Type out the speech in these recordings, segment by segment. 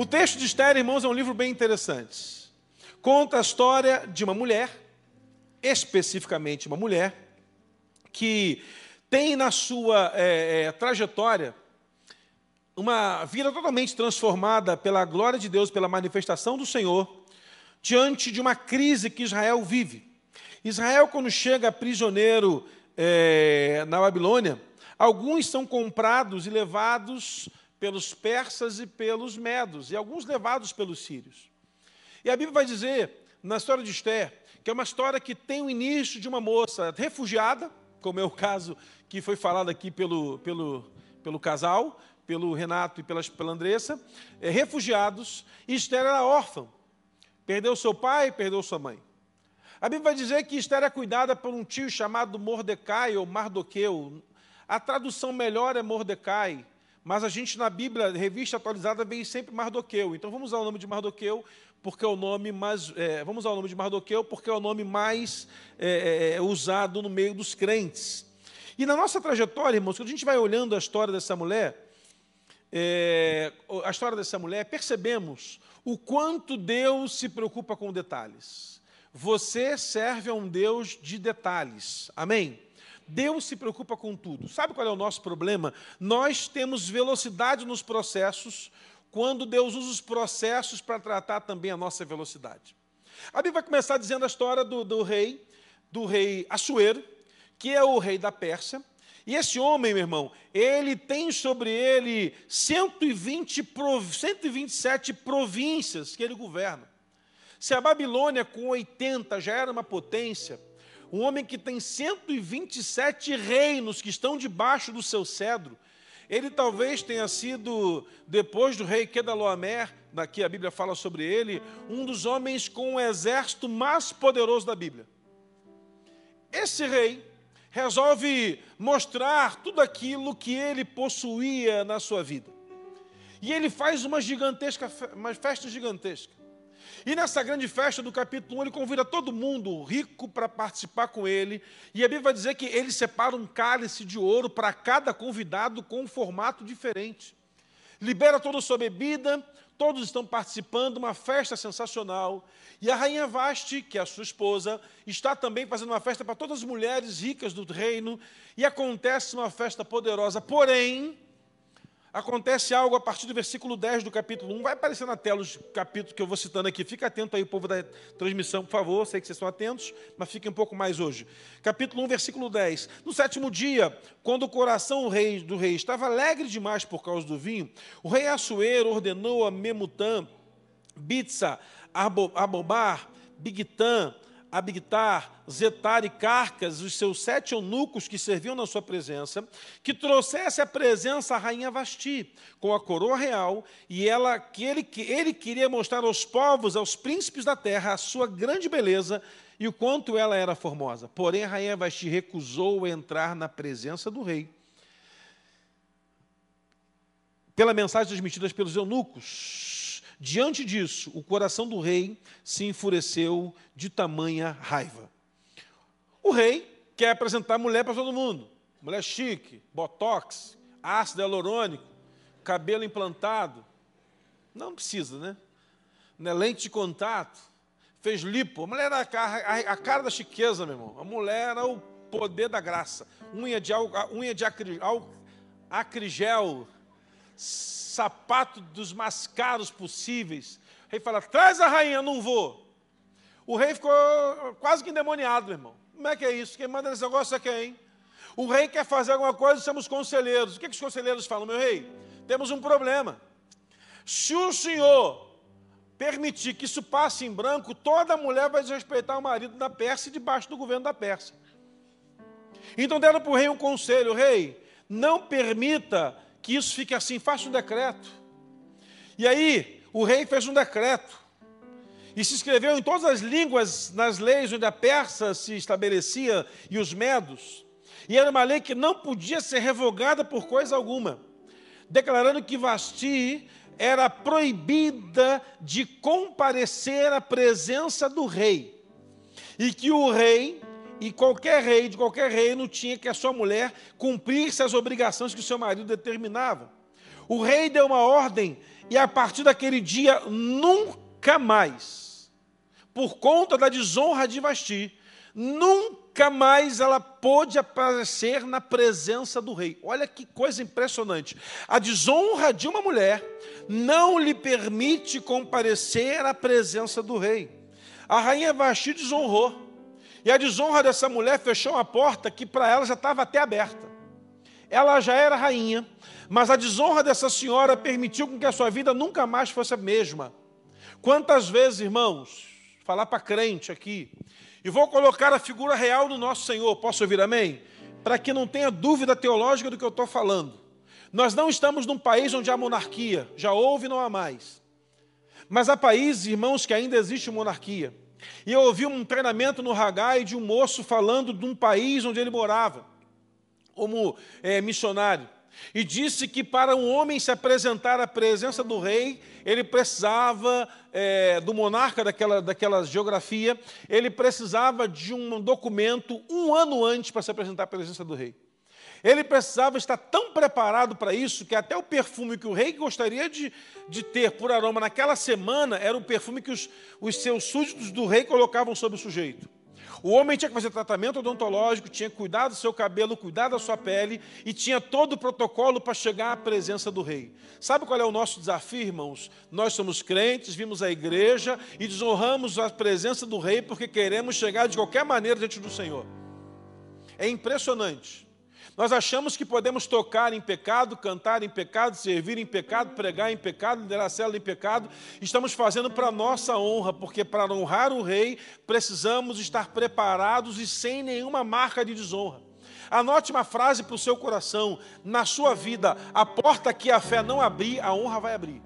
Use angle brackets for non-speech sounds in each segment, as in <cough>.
O texto de Esther, irmãos, é um livro bem interessante. Conta a história de uma mulher, especificamente uma mulher, que tem na sua é, é, trajetória uma vida totalmente transformada pela glória de Deus, pela manifestação do Senhor, diante de uma crise que Israel vive. Israel, quando chega prisioneiro é, na Babilônia, alguns são comprados e levados pelos persas e pelos medos, e alguns levados pelos sírios. E a Bíblia vai dizer, na história de Esther, que é uma história que tem o início de uma moça refugiada, como é o caso que foi falado aqui pelo, pelo, pelo casal, pelo Renato e pela, pela Andressa, é, refugiados, e Esther era órfã. Perdeu seu pai, perdeu sua mãe. A Bíblia vai dizer que Esther é cuidada por um tio chamado Mordecai ou Mardoqueu. A tradução melhor é Mordecai, mas a gente na Bíblia, revista atualizada, vem sempre Mardoqueu. Então vamos usar o nome de Mardoqueu, porque é o nome mais. É, vamos usar o nome de Mardoqueu, porque é o nome mais é, é, é, usado no meio dos crentes. E na nossa trajetória, irmãos, quando a gente vai olhando a história dessa mulher, é, a história dessa mulher, percebemos o quanto Deus se preocupa com detalhes. Você serve a um Deus de detalhes. Amém? Deus se preocupa com tudo. Sabe qual é o nosso problema? Nós temos velocidade nos processos, quando Deus usa os processos para tratar também a nossa velocidade. A Bíblia vai começar dizendo a história do, do rei, do rei Assuero, que é o rei da Pérsia. E esse homem, meu irmão, ele tem sobre ele 120, 127 províncias que ele governa. Se a Babilônia com 80 já era uma potência, um homem que tem 127 reinos que estão debaixo do seu cedro, ele talvez tenha sido, depois do rei Kedaloamer, daqui a Bíblia fala sobre ele, um dos homens com o exército mais poderoso da Bíblia. Esse rei resolve mostrar tudo aquilo que ele possuía na sua vida. E ele faz uma gigantesca, uma festa gigantesca. E nessa grande festa do capítulo 1, ele convida todo mundo rico para participar com ele. E a Bíblia vai dizer que ele separa um cálice de ouro para cada convidado com um formato diferente. Libera toda a sua bebida, todos estão participando, uma festa sensacional. E a rainha Vaste, que é a sua esposa, está também fazendo uma festa para todas as mulheres ricas do reino. E acontece uma festa poderosa. Porém, acontece algo a partir do versículo 10 do capítulo 1. Vai aparecer na tela os capítulos que eu vou citando aqui. Fica atento aí, povo da transmissão, por favor. Sei que vocês estão atentos, mas fiquem um pouco mais hoje. Capítulo 1, versículo 10. No sétimo dia, quando o coração do rei, do rei estava alegre demais por causa do vinho, o rei Assuero ordenou a Memutã, Bitsa, Abobar, Bigtã, Abigtar, Zetar e Carcas, os seus sete eunucos que serviam na sua presença, que trouxesse a presença à rainha Vasti, com a coroa real, e ela que ele, que ele queria mostrar aos povos, aos príncipes da terra, a sua grande beleza e o quanto ela era formosa. Porém, a rainha Vasti recusou entrar na presença do rei. Pela mensagem transmitida pelos eunucos, Diante disso, o coração do rei se enfureceu de tamanha raiva. O rei quer apresentar a mulher para todo mundo. Mulher chique, botox, ácido hialurônico, cabelo implantado. Não precisa, né? né? Lente de contato, fez lipo. A mulher era a, cara da chiqueza, meu irmão. A mulher era o poder da graça. Unha de, unha de acrigel, sapato dos mais caros possíveis. O rei fala: traz a rainha, não vou. O rei ficou quase que endemoniado, meu irmão. Como é que é isso? Quem manda nesse negócio é quem? O rei quer fazer alguma coisa, somos conselheiros. O que, que os conselheiros falam, meu rei? Temos um problema. Se o senhor permitir que isso passe em branco, toda mulher vai desrespeitar o marido da Pérsia e debaixo do governo da Pérsia. Então deram para o rei um conselho, rei, não permita que isso fique assim, faça um decreto. E aí, o rei fez um decreto. E se escreveu em todas as línguas, nas leis onde a persa se estabelecia e os medos. E era uma lei que não podia ser revogada por coisa alguma, declarando que Vasti era proibida de comparecer à presença do rei. E que o rei e qualquer rei de qualquer reino tinha que a sua mulher cumprir as obrigações que o seu marido determinava. O rei deu uma ordem e a partir daquele dia nunca mais, por conta da desonra de Vasti, nunca mais ela pôde aparecer na presença do rei. Olha que coisa impressionante. A desonra de uma mulher não lhe permite comparecer à presença do rei. A rainha Vasti desonrou. E a desonra dessa mulher fechou uma porta que para ela já estava até aberta. Ela já era rainha, mas a desonra dessa senhora permitiu com que a sua vida nunca mais fosse a mesma. Quantas vezes, irmãos, falar para crente aqui, e vou colocar a figura real do nosso Senhor, posso ouvir amém? Para que não tenha dúvida teológica do que eu estou falando. Nós não estamos num país onde há monarquia, já houve e não há mais. Mas há países, irmãos, que ainda existe monarquia. E eu ouvi um treinamento no Hagai de um moço falando de um país onde ele morava, como é, missionário. E disse que para um homem se apresentar à presença do rei, ele precisava, é, do monarca daquela, daquela geografia, ele precisava de um documento um ano antes para se apresentar à presença do rei. Ele precisava estar tão preparado para isso que até o perfume que o rei gostaria de, de ter por aroma naquela semana era o perfume que os, os seus súditos do rei colocavam sobre o sujeito. O homem tinha que fazer tratamento odontológico, tinha que cuidar do seu cabelo, cuidar da sua pele e tinha todo o protocolo para chegar à presença do rei. Sabe qual é o nosso desafio, irmãos? Nós somos crentes, vimos a igreja e desonramos a presença do rei porque queremos chegar de qualquer maneira diante do Senhor. É impressionante. Nós achamos que podemos tocar em pecado, cantar em pecado, servir em pecado, pregar em pecado, liderar a célula em pecado. Estamos fazendo para nossa honra, porque para honrar o rei precisamos estar preparados e sem nenhuma marca de desonra. Anote uma frase para o seu coração: na sua vida, a porta que a fé não abrir, a honra vai abrir.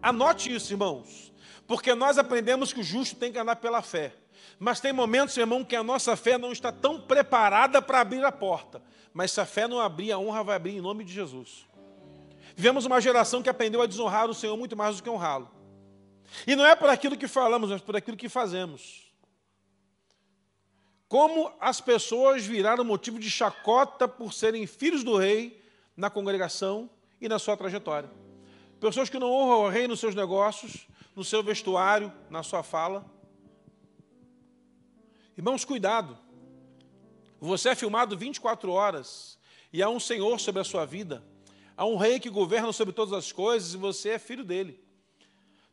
Anote isso, irmãos, porque nós aprendemos que o justo tem que andar pela fé. Mas tem momentos, irmão, que a nossa fé não está tão preparada para abrir a porta. Mas se a fé não abrir, a honra vai abrir em nome de Jesus. Vivemos uma geração que aprendeu a desonrar o Senhor muito mais do que honrá-lo. E não é por aquilo que falamos, mas por aquilo que fazemos. Como as pessoas viraram motivo de chacota por serem filhos do rei na congregação e na sua trajetória. Pessoas que não honram o rei nos seus negócios, no seu vestuário, na sua fala. Irmãos, cuidado. Você é filmado 24 horas e há um Senhor sobre a sua vida. Há um rei que governa sobre todas as coisas e você é filho dele.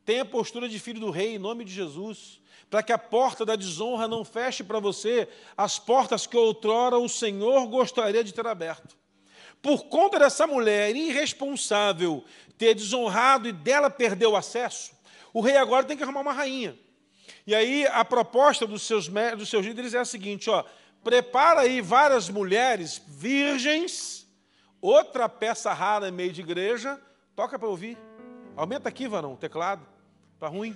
Tenha a postura de filho do rei em nome de Jesus, para que a porta da desonra não feche para você as portas que outrora o Senhor gostaria de ter aberto. Por conta dessa mulher irresponsável ter desonrado e dela perder o acesso, o rei agora tem que arrumar uma rainha. E aí a proposta dos seus, dos seus líderes é a seguinte: ó, prepara aí várias mulheres virgens, outra peça rara em meio de igreja, toca para ouvir. Aumenta aqui, varão, o teclado. Está ruim.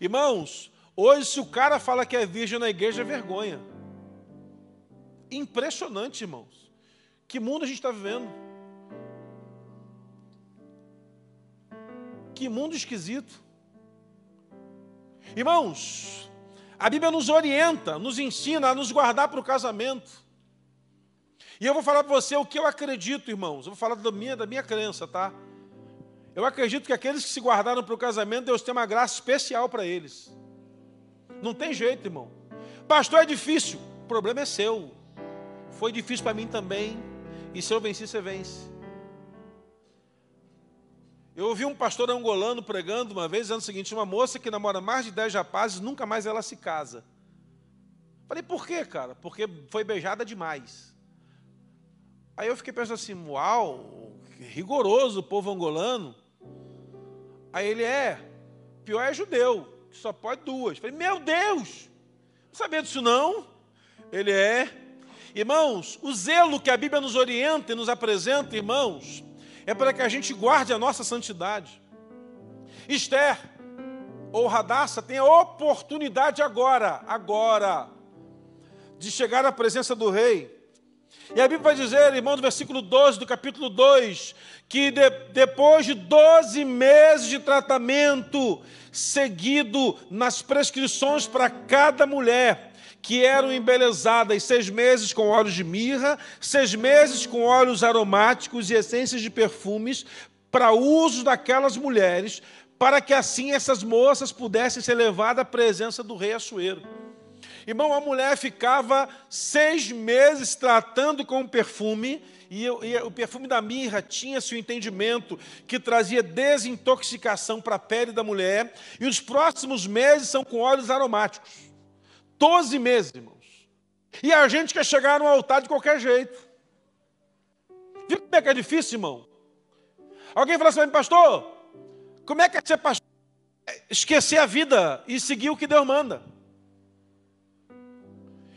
Irmãos, hoje se o cara fala que é virgem na igreja, é vergonha. Impressionante, irmãos. Que mundo a gente está vivendo? Que mundo esquisito. Irmãos, a Bíblia nos orienta, nos ensina a nos guardar para o casamento. E eu vou falar para você o que eu acredito, irmãos. Eu vou falar da minha, da minha crença, tá? Eu acredito que aqueles que se guardaram para o casamento, Deus tem uma graça especial para eles. Não tem jeito, irmão. Pastor, é difícil. O problema é seu. Foi difícil para mim também. E se eu venci, você vence. Eu ouvi um pastor angolano pregando uma vez, dizendo o seguinte: uma moça que namora mais de dez rapazes, nunca mais ela se casa. Falei, por quê, cara? Porque foi beijada demais. Aí eu fiquei pensando assim: uau, rigoroso o povo angolano. Aí ele é, pior é judeu, que só pode duas. Falei, meu Deus, não sabia disso não? Ele é. Irmãos, o zelo que a Bíblia nos orienta e nos apresenta, irmãos, é para que a gente guarde a nossa santidade. Esther ou Radassa tem a oportunidade agora, agora, de chegar à presença do rei. E a Bíblia vai dizer, irmão, no versículo 12 do capítulo 2, que de, depois de 12 meses de tratamento, seguido nas prescrições para cada mulher, que eram embelezadas seis meses com óleos de mirra, seis meses com óleos aromáticos e essências de perfumes, para uso daquelas mulheres, para que assim essas moças pudessem ser levadas à presença do rei Assuero. Irmão, a mulher ficava seis meses tratando com perfume, e, e o perfume da mirra tinha seu entendimento que trazia desintoxicação para a pele da mulher, e os próximos meses são com óleos aromáticos. Doze meses, irmãos. E a gente quer chegar no altar de qualquer jeito. Viu como é que é difícil, irmão? Alguém fala assim, pastor, como é que é ser pastor? Esquecer a vida e seguir o que Deus manda.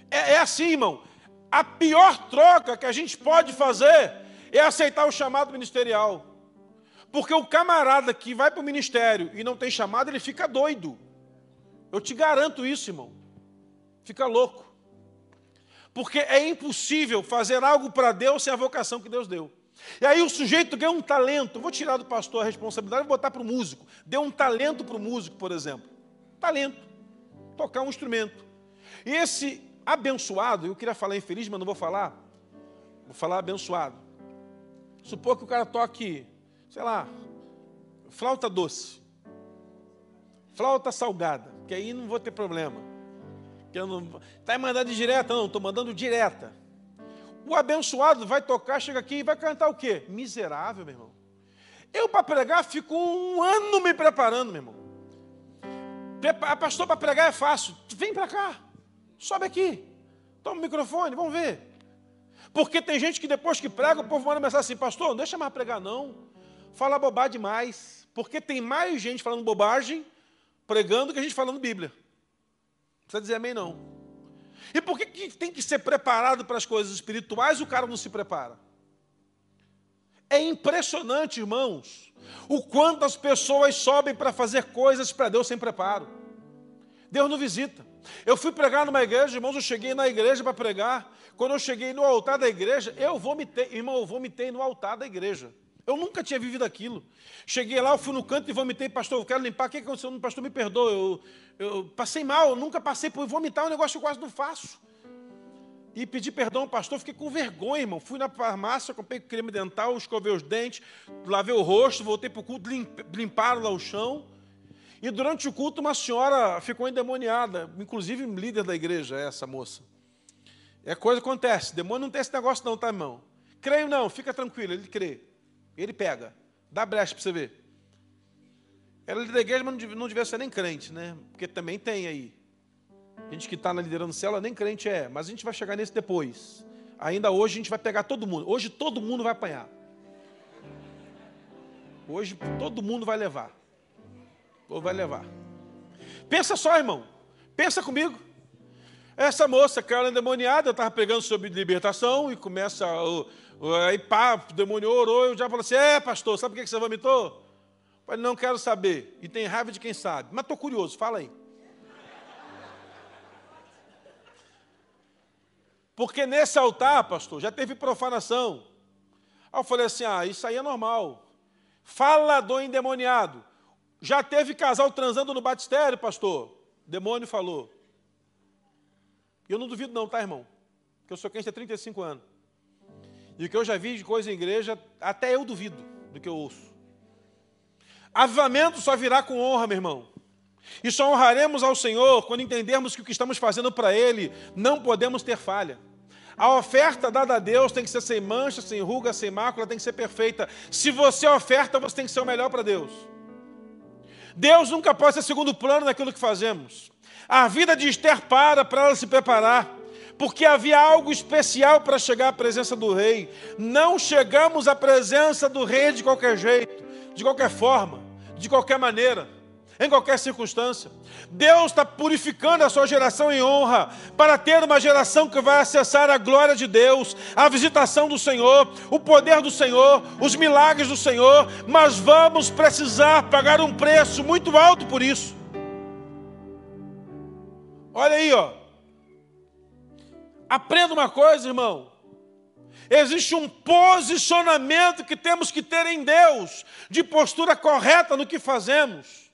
É, é assim, irmão. A pior troca que a gente pode fazer é aceitar o chamado ministerial. Porque o camarada que vai para o ministério e não tem chamado, ele fica doido. Eu te garanto isso, irmão. Fica louco. Porque é impossível fazer algo para Deus sem a vocação que Deus deu. E aí o sujeito ganha um talento. Vou tirar do pastor a responsabilidade e botar para o músico. Deu um talento para o músico, por exemplo. Talento. Tocar um instrumento. E esse abençoado, eu queria falar infeliz, mas não vou falar. Vou falar abençoado. Supor que o cara toque, sei lá, flauta doce. Flauta salgada, que aí não vou ter problema. Que eu não está mandando direta, não, estou mandando direta. O abençoado vai tocar, chega aqui e vai cantar o quê? Miserável, meu irmão. Eu, para pregar, fico um ano me preparando, meu irmão. A pastor, para pregar é fácil. Vem para cá. Sobe aqui. Toma o microfone, vamos ver. Porque tem gente que depois que prega, o povo manda mensagem assim, pastor, não deixa mais pregar não. Fala bobagem demais. Porque tem mais gente falando bobagem, pregando, que a gente falando Bíblia. Precisa dizer amém não. E por que, que tem que ser preparado para as coisas espirituais o cara não se prepara? É impressionante, irmãos, o quanto as pessoas sobem para fazer coisas para Deus sem preparo. Deus não visita. Eu fui pregar numa igreja, irmãos, eu cheguei na igreja para pregar. Quando eu cheguei no altar da igreja, eu vomitei, irmão, eu vomitei no altar da igreja. Eu nunca tinha vivido aquilo. Cheguei lá, eu fui no canto e vomitei, pastor, eu quero limpar. O que aconteceu? Pastor, me perdoa. Eu, eu passei mal, eu nunca passei por vomitar, é um negócio que eu quase não faço. E pedi perdão ao pastor, fiquei com vergonha, irmão. Fui na farmácia, comprei creme dental, escovei os dentes, lavei o rosto, voltei para o culto, limparam lá o chão. E durante o culto, uma senhora ficou endemoniada, inclusive líder da igreja, essa moça. É coisa que acontece. Demônio não tem esse negócio, não, tá, irmão? Creio não, fica tranquilo, ele crê. Ele pega. Dá brecha para você ver. Ela é da igreja, mas não devia ser nem crente, né? Porque também tem aí. Gente que está na liderança ela nem crente é, mas a gente vai chegar nesse depois. Ainda hoje a gente vai pegar todo mundo. Hoje todo mundo vai apanhar. Hoje todo mundo vai levar. Ou vai levar. Pensa só, irmão. Pensa comigo. Essa moça caiu endemoniada, eu estava pregando sobre libertação e começa. Aí pá, o demônio orou, eu já falou assim: é, pastor, sabe por que você vomitou? Eu falei, não quero saber. E tem raiva de quem sabe. Mas estou curioso, fala aí. Porque nesse altar, pastor, já teve profanação. Aí eu falei assim: ah, isso aí é normal. Fala do endemoniado. Já teve casal transando no batistério, pastor? O demônio falou. E eu não duvido não, tá, irmão? Que eu sou crente há 35 anos. E o que eu já vi de coisa em igreja, até eu duvido do que eu ouço. Avivamento só virá com honra, meu irmão. E só honraremos ao Senhor quando entendermos que o que estamos fazendo para Ele não podemos ter falha. A oferta dada a Deus tem que ser sem mancha, sem ruga, sem mácula, tem que ser perfeita. Se você oferta, você tem que ser o melhor para Deus. Deus nunca pode ser segundo plano naquilo que fazemos. A vida de Esther para para ela se preparar, porque havia algo especial para chegar à presença do rei. Não chegamos à presença do rei de qualquer jeito, de qualquer forma, de qualquer maneira em qualquer circunstância. Deus está purificando a sua geração em honra, para ter uma geração que vai acessar a glória de Deus, a visitação do Senhor, o poder do Senhor, os milagres do Senhor, mas vamos precisar pagar um preço muito alto por isso. Olha aí, ó. Aprenda uma coisa, irmão. Existe um posicionamento que temos que ter em Deus, de postura correta no que fazemos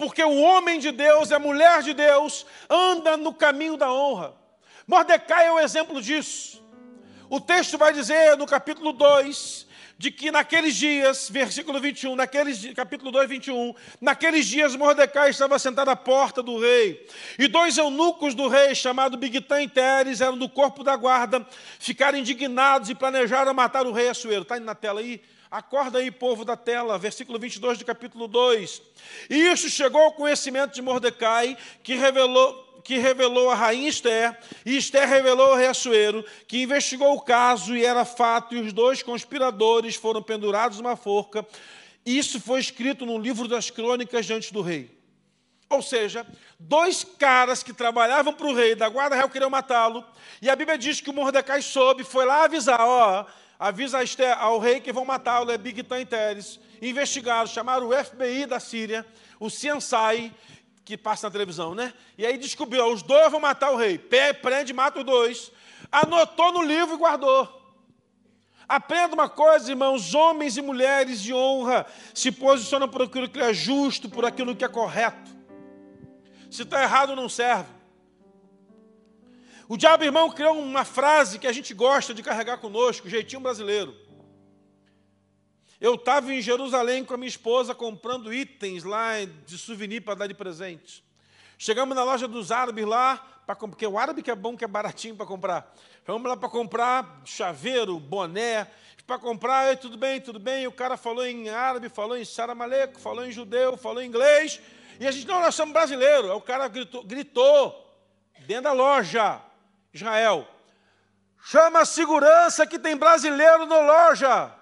porque o homem de Deus, a mulher de Deus, anda no caminho da honra. Mordecai é o exemplo disso. O texto vai dizer no capítulo 2 de que naqueles dias, versículo 21, naqueles, capítulo 2, 21, naqueles dias Mordecai estava sentado à porta do rei, e dois eunucos do rei, chamados Bigtan e Teres, eram do corpo da guarda, ficaram indignados e planejaram matar o rei Assuero. Está na tela aí? Acorda aí, povo da tela, versículo 22 do capítulo 2. E isso chegou ao conhecimento de Mordecai, que revelou que revelou a rainha Esther, e Esther revelou ao rei Assuero, que investigou o caso e era fato, e os dois conspiradores foram pendurados numa forca. Isso foi escrito no livro das crônicas diante do rei. Ou seja, dois caras que trabalhavam para o rei, da guarda real, queriam matá-lo, e a Bíblia diz que o Mordecai soube, foi lá avisar, ó, avisa ao rei que vão matá-lo, é Bigtan e Teres, investigaram, chamaram o FBI da Síria, o CNSI, que passa na televisão, né? E aí descobriu, ó, os dois vão matar o rei. Pé, prende, mata os dois. Anotou no livro e guardou. Aprenda uma coisa, irmãos: homens e mulheres de honra se posicionam por aquilo que é justo, por aquilo que é correto. Se está errado, não serve. O diabo, irmão, criou uma frase que a gente gosta de carregar conosco, jeitinho brasileiro. Eu estava em Jerusalém com a minha esposa comprando itens lá de souvenir para dar de presente. Chegamos na loja dos árabes lá, porque o árabe que é bom, que é baratinho para comprar. Vamos lá para comprar chaveiro, boné, para comprar, tudo bem, tudo bem. O cara falou em árabe, falou em saramaleco, falou em judeu, falou em inglês. E a gente, não, nós somos brasileiros. Aí o cara gritou, gritou dentro da loja, Israel, chama a segurança que tem brasileiro na loja.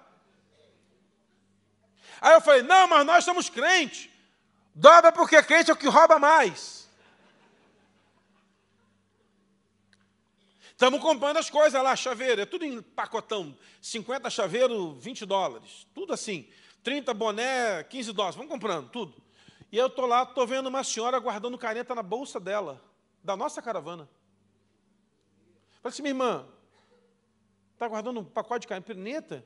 Aí eu falei: não, mas nós somos crentes. Dobra porque crente é o que rouba mais. Estamos comprando as coisas lá, chaveiro, é tudo em pacotão. 50 chaveiro, 20 dólares. Tudo assim. 30 boné, 15 dólares. Vamos comprando, tudo. E eu estou lá, estou vendo uma senhora guardando caneta na bolsa dela, da nossa caravana. Falei assim, minha irmã, está guardando um pacote de caneta?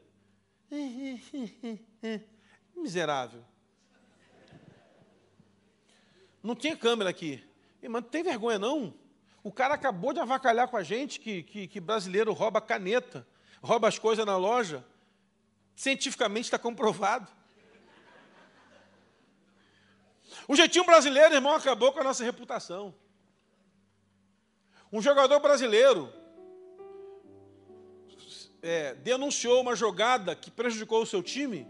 <laughs> Miserável. Não tinha câmera aqui. Irmã, não tem vergonha não? O cara acabou de avacalhar com a gente que, que, que brasileiro rouba caneta, rouba as coisas na loja. Cientificamente está comprovado. O jeitinho brasileiro, irmão, acabou com a nossa reputação. Um jogador brasileiro é, denunciou uma jogada que prejudicou o seu time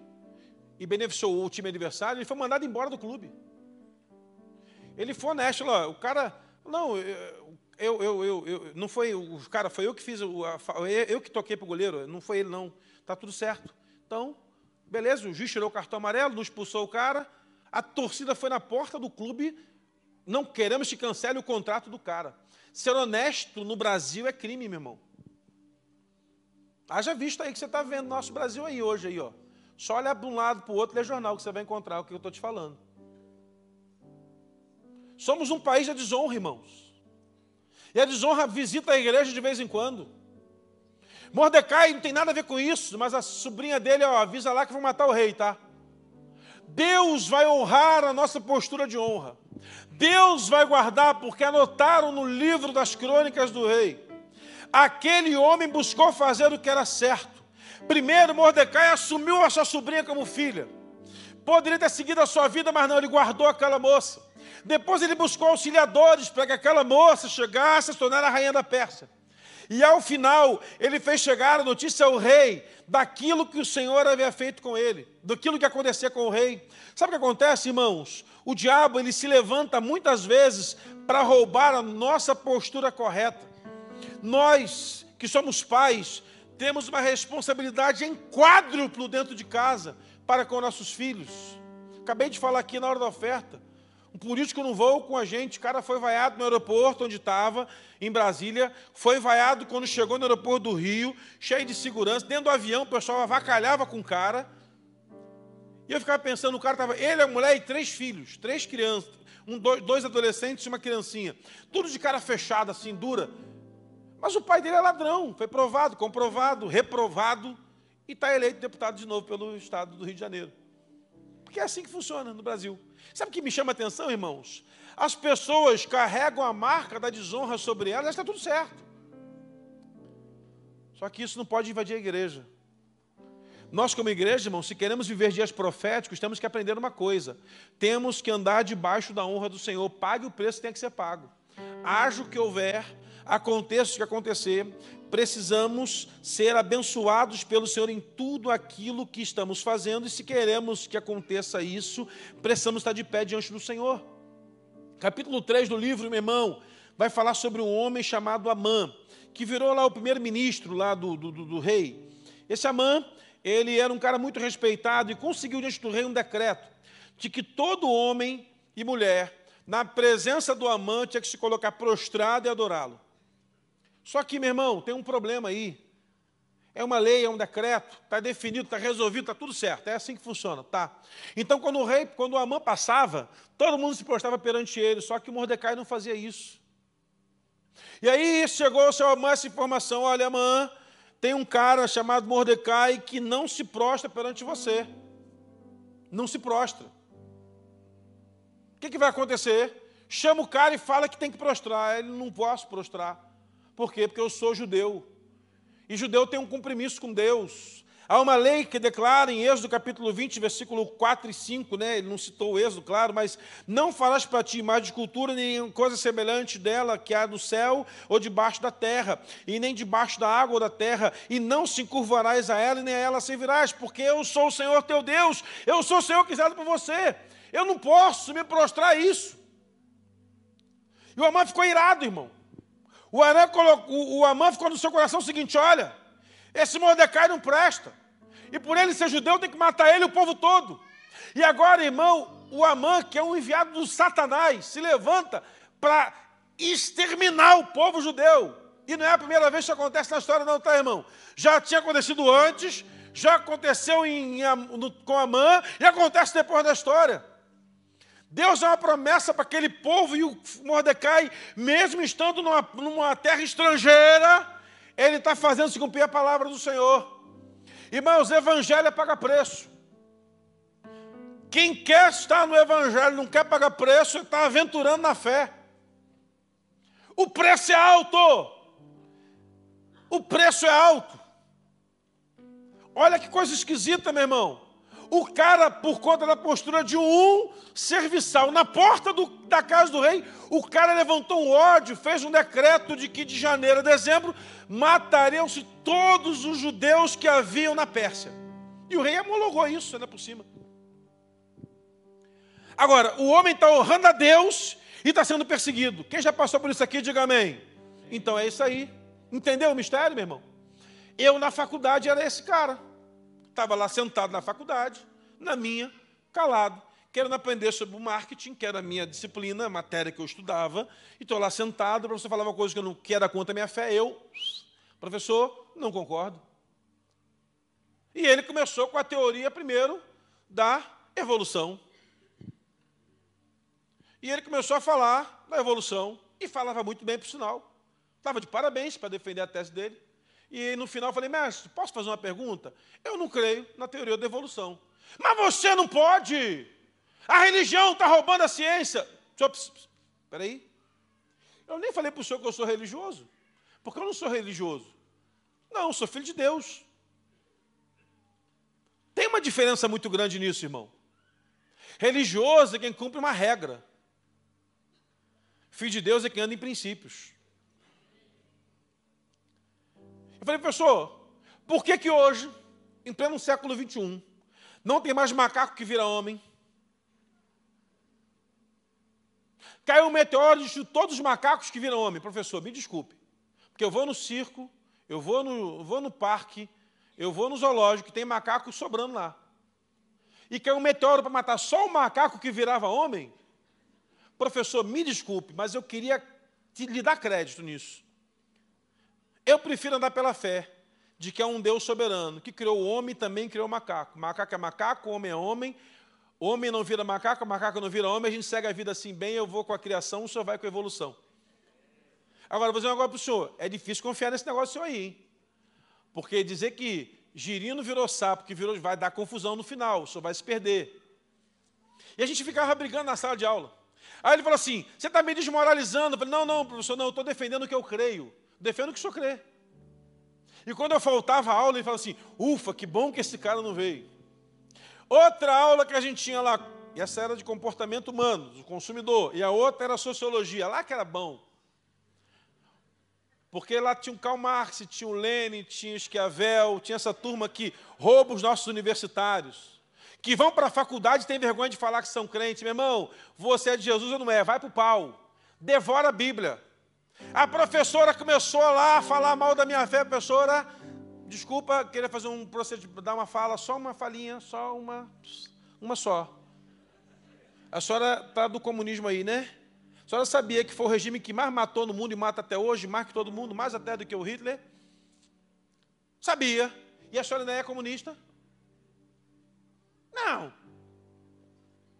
e beneficiou o time adversário, ele foi mandado embora do clube. Ele foi honesto, lá, o cara, não, eu, eu, eu, eu, não foi o cara, foi eu que fiz, eu que toquei para o goleiro, não foi ele não, está tudo certo. Então, beleza, o juiz tirou o cartão amarelo, não expulsou o cara, a torcida foi na porta do clube, não queremos que cancele o contrato do cara. Ser honesto no Brasil é crime, meu irmão. Haja visto aí que você está vendo nosso Brasil aí hoje, aí, ó. Só olha de um lado para o outro, lê jornal, que você vai encontrar o que eu estou te falando. Somos um país de desonra, irmãos. E a desonra visita a igreja de vez em quando. Mordecai não tem nada a ver com isso, mas a sobrinha dele ó, avisa lá que vão matar o rei, tá? Deus vai honrar a nossa postura de honra. Deus vai guardar, porque anotaram no livro das crônicas do rei. Aquele homem buscou fazer o que era certo. Primeiro, Mordecai assumiu a sua sobrinha como filha. Poderia ter seguido a sua vida, mas não, ele guardou aquela moça. Depois ele buscou auxiliadores para que aquela moça chegasse a se tornar a rainha da Pérsia. E ao final, ele fez chegar a notícia ao rei daquilo que o Senhor havia feito com ele, daquilo que acontecia com o rei. Sabe o que acontece, irmãos? O diabo, ele se levanta muitas vezes para roubar a nossa postura correta. Nós, que somos pais, temos uma responsabilidade em quádruplo dentro de casa para com nossos filhos. Acabei de falar aqui na hora da oferta. Um político no voo com a gente, o cara foi vaiado no aeroporto onde estava, em Brasília, foi vaiado quando chegou no aeroporto do Rio, cheio de segurança, dentro do avião, o pessoal avacalhava com o cara. E eu ficava pensando, o cara estava, ele, a mulher e três filhos, três crianças, um, dois, dois adolescentes e uma criancinha, tudo de cara fechada, assim, dura. Mas o pai dele é ladrão, foi provado, comprovado, reprovado e está eleito deputado de novo pelo estado do Rio de Janeiro. Porque é assim que funciona no Brasil. Sabe o que me chama a atenção, irmãos? As pessoas carregam a marca da desonra sobre elas, está tudo certo. Só que isso não pode invadir a igreja. Nós, como igreja, irmão, se queremos viver dias proféticos, temos que aprender uma coisa: temos que andar debaixo da honra do Senhor. Pague o preço que tem que ser pago. Haja o que houver, aconteça o que acontecer, precisamos ser abençoados pelo Senhor em tudo aquilo que estamos fazendo, e se queremos que aconteça isso, precisamos estar de pé diante do Senhor. Capítulo 3 do livro, meu irmão, vai falar sobre um homem chamado Amã, que virou lá o primeiro-ministro lá do, do, do, do rei. Esse Amã, ele era um cara muito respeitado e conseguiu diante do rei um decreto de que todo homem e mulher, na presença do Amã, tinha que se colocar prostrado e adorá-lo. Só que, meu irmão, tem um problema aí. É uma lei, é um decreto, está definido, está resolvido, está tudo certo. É assim que funciona, tá? Então, quando o rei, quando o Amã passava, todo mundo se prostrava perante ele, só que Mordecai não fazia isso. E aí chegou ao seu Amã essa informação: olha, Amã, tem um cara chamado Mordecai que não se prostra perante você. Não se prostra. O que, que vai acontecer? Chama o cara e fala que tem que prostrar. Ele não posso prostrar. Por quê? Porque eu sou judeu. E judeu tem um compromisso com Deus. Há uma lei que declara em Êxodo capítulo 20, versículo 4 e 5, né? ele não citou o Êxodo, claro, mas não farás para ti imagem de cultura, nem coisa semelhante dela que há no céu ou debaixo da terra, e nem debaixo da água ou da terra, e não se encurvarás a ela, e nem a ela servirás, porque eu sou o Senhor teu Deus, eu sou o Senhor que por você. Eu não posso me prostrar a isso. E o Amã ficou irado, irmão. O, Arã colocou, o Amã ficou no seu coração o seguinte: olha, esse Mordecai não presta. E por ele ser judeu, tem que matar ele e o povo todo. E agora, irmão, o Amã, que é um enviado do Satanás, se levanta para exterminar o povo judeu. E não é a primeira vez que acontece na história, não, tá, irmão? Já tinha acontecido antes, já aconteceu em, no, com Amã e acontece depois da história. Deus dá uma promessa para aquele povo e o Mordecai, mesmo estando numa, numa terra estrangeira, ele está fazendo se cumprir a palavra do Senhor. Irmãos, evangelho é paga preço. Quem quer estar no evangelho, não quer pagar preço, está aventurando na fé. O preço é alto. O preço é alto. Olha que coisa esquisita, meu irmão. O cara, por conta da postura de um serviçal na porta do, da casa do rei, o cara levantou um ódio, fez um decreto de que de janeiro a dezembro matariam-se todos os judeus que haviam na Pérsia. E o rei homologou isso, ainda por cima. Agora, o homem está honrando a Deus e está sendo perseguido. Quem já passou por isso aqui, diga amém. Então é isso aí. Entendeu o mistério, meu irmão? Eu na faculdade era esse cara. Estava lá sentado na faculdade, na minha, calado, querendo aprender sobre o marketing, que era a minha disciplina, a matéria que eu estudava, e estou lá sentado, para você falar uma coisa que eu não quero contra a minha fé, eu, professor, não concordo. E ele começou com a teoria, primeiro, da evolução. E ele começou a falar da evolução, e falava muito bem, por sinal. Estava de parabéns para defender a tese dele. E no final eu falei, mestre, posso fazer uma pergunta? Eu não creio na teoria da evolução. Mas você não pode! A religião está roubando a ciência. Espera aí. Eu nem falei para o senhor que eu sou religioso. Porque eu não sou religioso. Não, eu sou filho de Deus. Tem uma diferença muito grande nisso, irmão. Religioso é quem cumpre uma regra. Filho de Deus é quem anda em princípios. Eu falei, professor, por que que hoje, em pleno século XXI, não tem mais macaco que vira homem? Caiu um meteoro de todos os macacos que viram homem. Professor, me desculpe, porque eu vou no circo, eu vou no, vou no parque, eu vou no zoológico, tem macaco sobrando lá. E caiu um meteoro para matar só o macaco que virava homem? Professor, me desculpe, mas eu queria te, lhe dar crédito nisso. Eu prefiro andar pela fé de que é um Deus soberano, que criou o homem e também criou o macaco. Macaco é macaco, homem é homem. Homem não vira macaco, macaco não vira homem. A gente segue a vida assim bem, eu vou com a criação, o senhor vai com a evolução. Agora, vou dizer um negócio para o senhor. É difícil confiar nesse negócio aí, hein? Porque dizer que girino virou sapo, que virou, vai dar confusão no final, o senhor vai se perder. E a gente ficava brigando na sala de aula. Aí ele falou assim: você está me desmoralizando. Eu falei: não, não, professor, não, eu estou defendendo o que eu creio. Defendo o que o senhor crê. E quando eu faltava a aula, ele falava assim: ufa, que bom que esse cara não veio. Outra aula que a gente tinha lá, e essa era de comportamento humano, do consumidor, e a outra era sociologia, lá que era bom. Porque lá tinha o Karl Marx, tinha o Lenin, tinha o Schiavel, tinha essa turma que rouba os nossos universitários, que vão para a faculdade e têm vergonha de falar que são crentes. Meu irmão, você é de Jesus ou não é? Vai para o pau. Devora a Bíblia. A professora começou lá a falar mal da minha fé, professora. Desculpa, queria fazer um procedimento, dar uma fala, só uma falinha, só uma, uma só. A senhora está do comunismo aí, né? A senhora sabia que foi o regime que mais matou no mundo e mata até hoje, mais que todo mundo, mais até do que o Hitler? Sabia. E a senhora ainda é comunista? Não.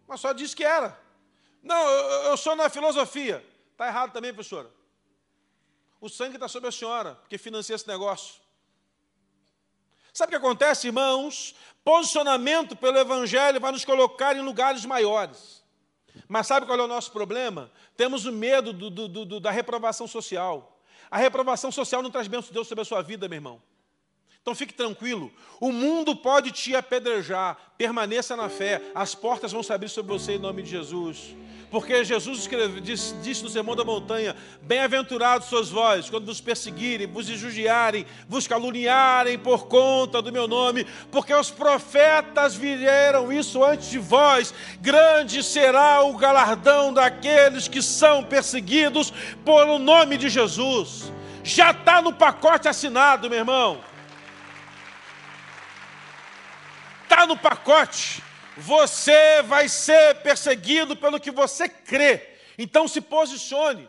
Mas só disse que era. Não, eu, eu sou na filosofia. Está errado também, professora. O sangue está sobre a senhora, porque financia esse negócio. Sabe o que acontece, irmãos? Posicionamento pelo Evangelho vai nos colocar em lugares maiores. Mas sabe qual é o nosso problema? Temos o medo do, do, do, da reprovação social. A reprovação social não traz bênção de Deus sobre a sua vida, meu irmão. Então fique tranquilo, o mundo pode te apedrejar, permaneça na fé, as portas vão se abrir sobre você em nome de Jesus. Porque Jesus escreve, disse, disse no Sermão da Montanha: Bem-aventurados sois vós, quando vos perseguirem, vos injuriarem, vos caluniarem por conta do meu nome, porque os profetas viram isso antes de vós. Grande será o galardão daqueles que são perseguidos por o nome de Jesus. Já está no pacote assinado, meu irmão. está no pacote. Você vai ser perseguido pelo que você crê. Então se posicione.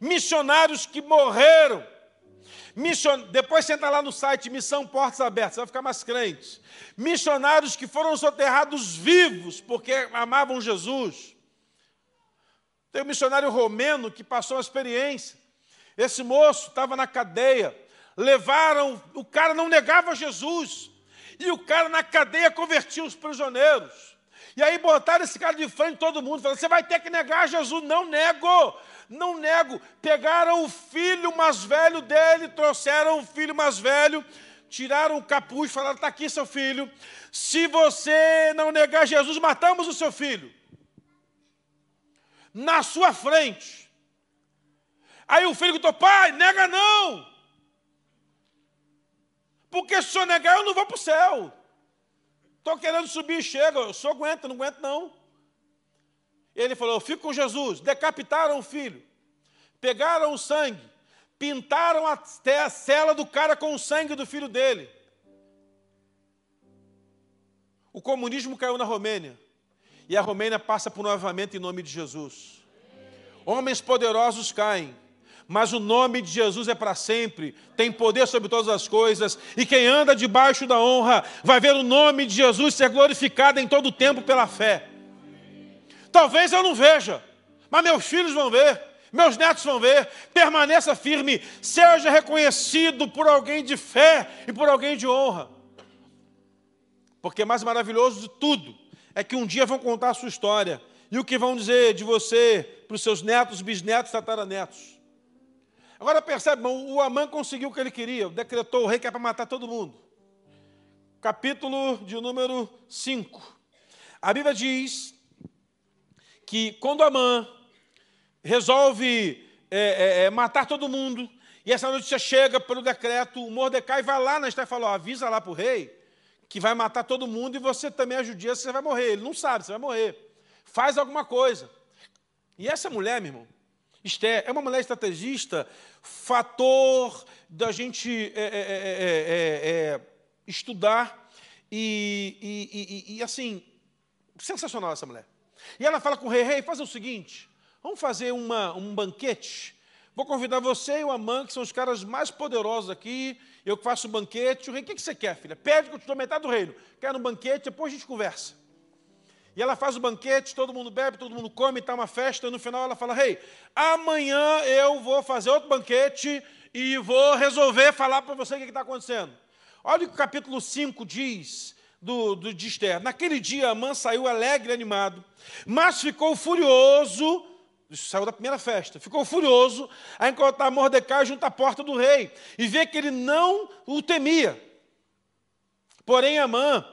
Missionários que morreram. Mission... Depois você entra lá no site Missão Portas Abertas, você vai ficar mais crente. Missionários que foram soterrados vivos porque amavam Jesus. Tem um missionário romeno que passou uma experiência. Esse moço estava na cadeia. Levaram, o cara não negava Jesus. E o cara na cadeia convertia os prisioneiros. E aí botaram esse cara de frente todo mundo, falando: você vai ter que negar Jesus. Não nego, não nego. Pegaram o filho mais velho dele, trouxeram o filho mais velho, tiraram o capuz, falaram: está aqui seu filho. Se você não negar Jesus, matamos o seu filho. Na sua frente. Aí o filho gritou: pai, nega não. Porque se senhor negar, eu não vou para o céu. Estou querendo subir chega, eu só aguento, não aguento não. Ele falou, eu fico com Jesus. Decapitaram o filho, pegaram o sangue, pintaram até a cela do cara com o sangue do filho dele. O comunismo caiu na Romênia. E a Romênia passa por avamento em nome de Jesus. Homens poderosos caem mas o nome de Jesus é para sempre, tem poder sobre todas as coisas, e quem anda debaixo da honra vai ver o nome de Jesus ser glorificado em todo o tempo pela fé. Talvez eu não veja, mas meus filhos vão ver, meus netos vão ver, permaneça firme, seja reconhecido por alguém de fé e por alguém de honra. Porque mais maravilhoso de tudo é que um dia vão contar a sua história e o que vão dizer de você para os seus netos, bisnetos, tataranetos. Agora percebe, irmão, o Amã conseguiu o que ele queria, decretou o rei que é para matar todo mundo. Capítulo de número 5. A Bíblia diz que quando Amã resolve é, é, é, matar todo mundo, e essa notícia chega pelo decreto, o Mordecai vai lá na história e fala, ó, avisa lá para o rei que vai matar todo mundo e você também é judia, você vai morrer. Ele não sabe, você vai morrer. Faz alguma coisa. E essa mulher, meu irmão, Esther é uma mulher estrategista, fator da gente é é é, é, é, é, estudar e, e, e, e, assim, sensacional essa mulher. E ela fala com o rei, rei, faz o seguinte, vamos fazer uma, um banquete, vou convidar você e o Amã, que são os caras mais poderosos aqui, eu faço o banquete, o rei, o que, que você quer, filha? Pede que eu te dou metade do reino, quero um banquete, depois a gente conversa. E ela faz o banquete, todo mundo bebe, todo mundo come, está uma festa, e no final ela fala: Rei, hey, amanhã eu vou fazer outro banquete e vou resolver falar para você o que está acontecendo. Olha o que o capítulo 5 diz do, do, de Esther. Naquele dia, Amã saiu alegre e animado, mas ficou furioso saiu da primeira festa, ficou furioso a encontrar Mordecai junto à porta do rei e vê que ele não o temia. Porém, Amã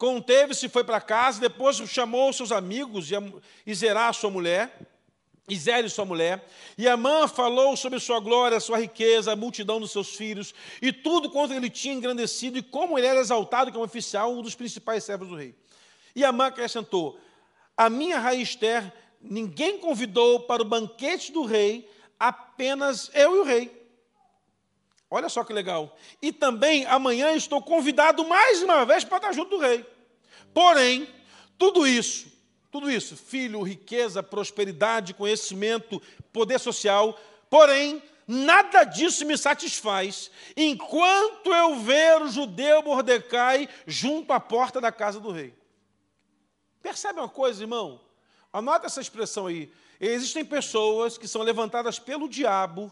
conteve-se, foi para casa, depois chamou seus amigos e Zerá, sua mulher, Isele, sua mulher, e Amã falou sobre sua glória, sua riqueza, a multidão dos seus filhos, e tudo quanto ele tinha engrandecido, e como ele era exaltado como oficial, um dos principais servos do rei. E Amã acrescentou: A minha raiz ter ninguém convidou para o banquete do rei, apenas eu e o rei. Olha só que legal. E também amanhã estou convidado mais uma vez para estar junto do rei. Porém, tudo isso, tudo isso, filho, riqueza, prosperidade, conhecimento, poder social, porém, nada disso me satisfaz enquanto eu ver o judeu Mordecai junto à porta da casa do rei. Percebe uma coisa, irmão? Anota essa expressão aí. Existem pessoas que são levantadas pelo diabo,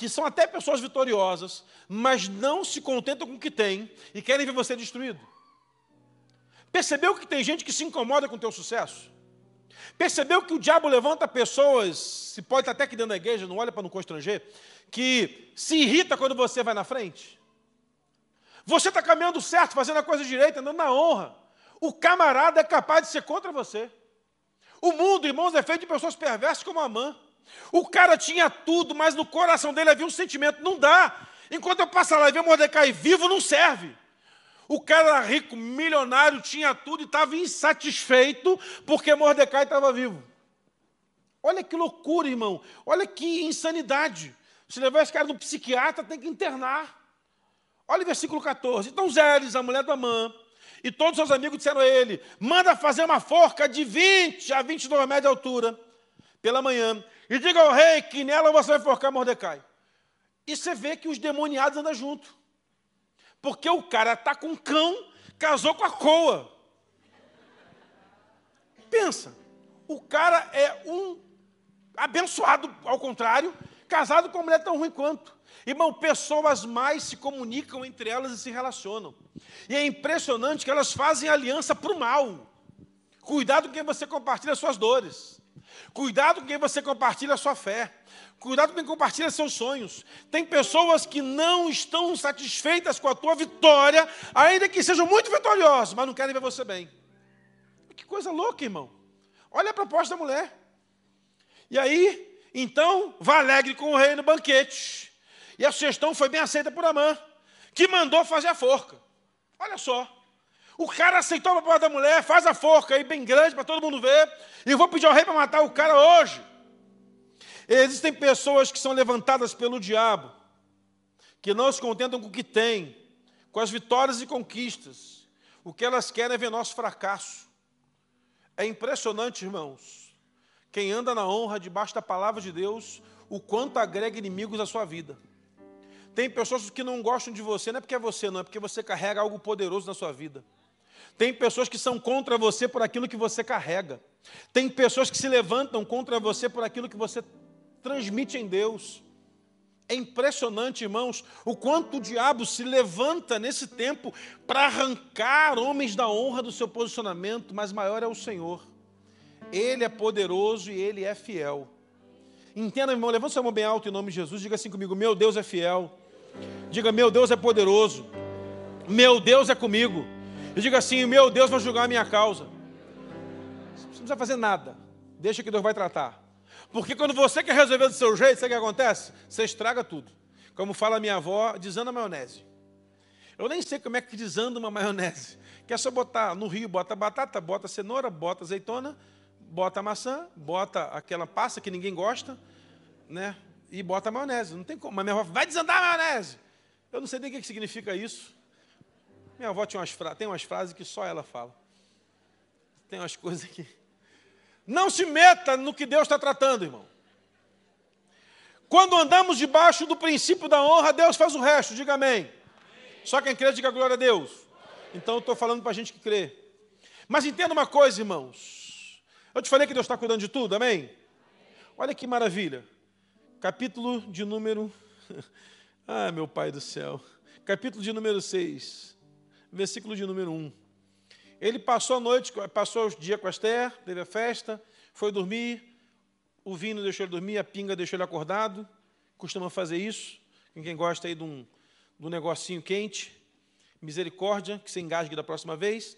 que são até pessoas vitoriosas, mas não se contentam com o que têm e querem ver você destruído. Percebeu que tem gente que se incomoda com o teu sucesso? Percebeu que o diabo levanta pessoas, se pode estar até aqui dentro da igreja, não olha para não constranger, que se irrita quando você vai na frente? Você está caminhando certo, fazendo a coisa direita, andando na honra. O camarada é capaz de ser contra você. O mundo, irmãos, é feito de pessoas perversas como a mãe. O cara tinha tudo, mas no coração dele havia um sentimento: não dá. Enquanto eu passo lá e ver Mordecai vivo, não serve. O cara era rico, milionário, tinha tudo e estava insatisfeito porque Mordecai estava vivo. Olha que loucura, irmão. Olha que insanidade. Se levar esse cara no psiquiatra, tem que internar. Olha o versículo 14. Então Zélis, a mulher do Amã, e todos os seus amigos disseram a ele: manda fazer uma forca de 20 a 22 metros de altura pela manhã, e diga ao rei que nela você vai forcar Mordecai. E você vê que os demoniados andam junto. Porque o cara está com um cão, casou com a coa. Pensa, o cara é um abençoado, ao contrário, casado com uma mulher tão ruim quanto. Irmão, pessoas mais se comunicam entre elas e se relacionam. E é impressionante que elas fazem aliança para o mal. Cuidado com quem você compartilha suas dores. Cuidado com quem você compartilha a sua fé. Cuidado com quem compartilha seus sonhos. Tem pessoas que não estão satisfeitas com a tua vitória, ainda que sejam muito vitoriosas, mas não querem ver você bem. Que coisa louca, irmão. Olha a proposta da mulher. E aí, então, vá alegre com o rei no banquete. E a sugestão foi bem aceita por Amã, que mandou fazer a forca. Olha só. O cara aceitou a proposta da mulher, faz a forca aí bem grande para todo mundo ver, e eu vou pedir ao rei para matar o cara hoje. Existem pessoas que são levantadas pelo diabo, que não se contentam com o que têm, com as vitórias e conquistas. O que elas querem é ver nosso fracasso. É impressionante, irmãos, quem anda na honra debaixo da palavra de Deus, o quanto agrega inimigos à sua vida. Tem pessoas que não gostam de você, não é porque é você, não, é porque você carrega algo poderoso na sua vida. Tem pessoas que são contra você por aquilo que você carrega. Tem pessoas que se levantam contra você por aquilo que você transmite em Deus. É impressionante, irmãos, o quanto o diabo se levanta nesse tempo para arrancar homens da honra do seu posicionamento, mas maior é o Senhor. Ele é poderoso e ele é fiel. Entenda, irmão, levanta sua mão bem alto em nome de Jesus, diga assim comigo: Meu Deus é fiel. Diga, meu Deus é poderoso. Meu Deus é comigo. E diga assim: meu Deus vai julgar a minha causa. Você não precisa fazer nada. Deixa que Deus vai tratar. Porque quando você quer resolver do seu jeito, sabe o que acontece? Você estraga tudo. Como fala minha avó, desanda a maionese. Eu nem sei como é que desanda uma <laughs> maionese. Que é só botar no rio, bota batata, bota cenoura, bota azeitona, bota maçã, bota aquela pasta que ninguém gosta, né? e bota maionese. Não tem como. Mas minha avó vai desandar a maionese. Eu não sei nem o que significa isso. Minha avó tinha umas tem umas frases que só ela fala. Tem umas coisas que. <laughs> Não se meta no que Deus está tratando, irmão. Quando andamos debaixo do princípio da honra, Deus faz o resto. Diga amém. amém. Só quem crê, diga glória a Deus. Então eu estou falando para a gente que crê. Mas entenda uma coisa, irmãos. Eu te falei que Deus está cuidando de tudo, amém? Olha que maravilha capítulo de número. <laughs> ah, meu Pai do céu. Capítulo de número 6, versículo de número 1. Ele passou a noite, passou o dia com Esther, teve a festa, foi dormir, o vinho deixou ele dormir, a pinga deixou ele acordado. Costuma fazer isso. Quem gosta aí de um, de um negocinho quente. Misericórdia, que se engasgue da próxima vez.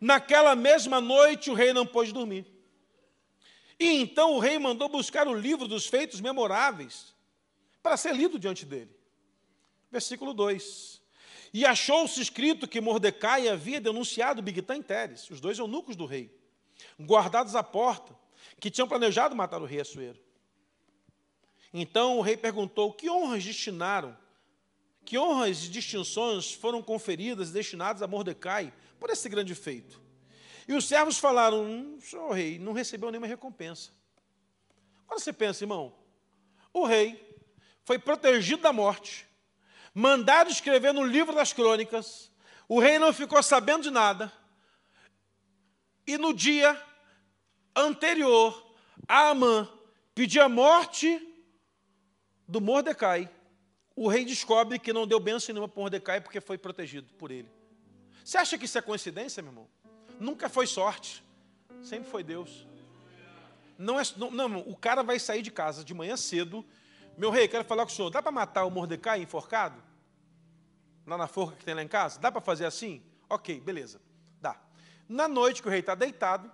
Naquela mesma noite, o rei não pôde dormir. E então o rei mandou buscar o livro dos feitos memoráveis para ser lido diante dele. Versículo 2. E achou-se escrito que Mordecai havia denunciado Bigtan e Teres, os dois eunucos do rei, guardados à porta, que tinham planejado matar o rei Assuero. Então o rei perguntou: que honras destinaram? Que honras e distinções foram conferidas e destinadas a Mordecai por esse grande feito? E os servos falaram: hum, senhor rei, não recebeu nenhuma recompensa. Quando você pensa, irmão, o rei foi protegido da morte, mandado escrever no livro das crônicas, o rei não ficou sabendo de nada, e no dia anterior, Amã pediu a morte do Mordecai. O rei descobre que não deu bênção nenhuma para Mordecai porque foi protegido por ele. Você acha que isso é coincidência, meu irmão? Nunca foi sorte, sempre foi Deus. Não é, não, não, o cara vai sair de casa de manhã cedo. Meu rei, quero falar com o senhor. Dá para matar o Mordecai enforcado? Lá na forca que tem lá em casa? Dá para fazer assim? Ok, beleza. Dá. Na noite que o rei está deitado,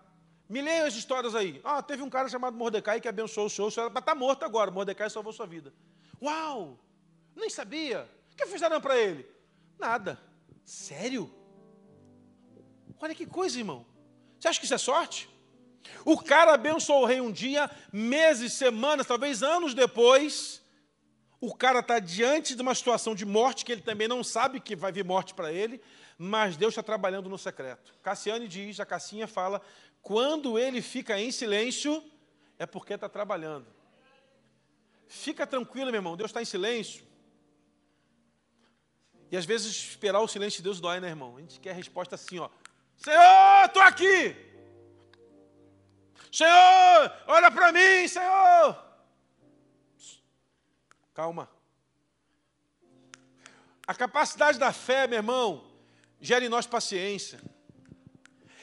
me leiam as histórias aí. Ah, teve um cara chamado Mordecai que abençoou o senhor, o senhor está morto agora, Mordecai salvou sua vida. Uau! Nem sabia. O que fizeram para ele? Nada. Sério? Olha que coisa, irmão. Você acha que isso é sorte? O cara abençoou o rei um dia, meses, semanas, talvez anos depois, o cara está diante de uma situação de morte que ele também não sabe que vai vir morte para ele, mas Deus está trabalhando no secreto. Cassiane diz, a Cassinha fala, quando ele fica em silêncio, é porque está trabalhando. Fica tranquilo, meu irmão, Deus está em silêncio. E às vezes esperar o silêncio de Deus dói, né, irmão? A gente quer a resposta assim, ó. Senhor, estou aqui. Senhor, olha para mim, Senhor. Calma. A capacidade da fé, meu irmão, gera em nós paciência.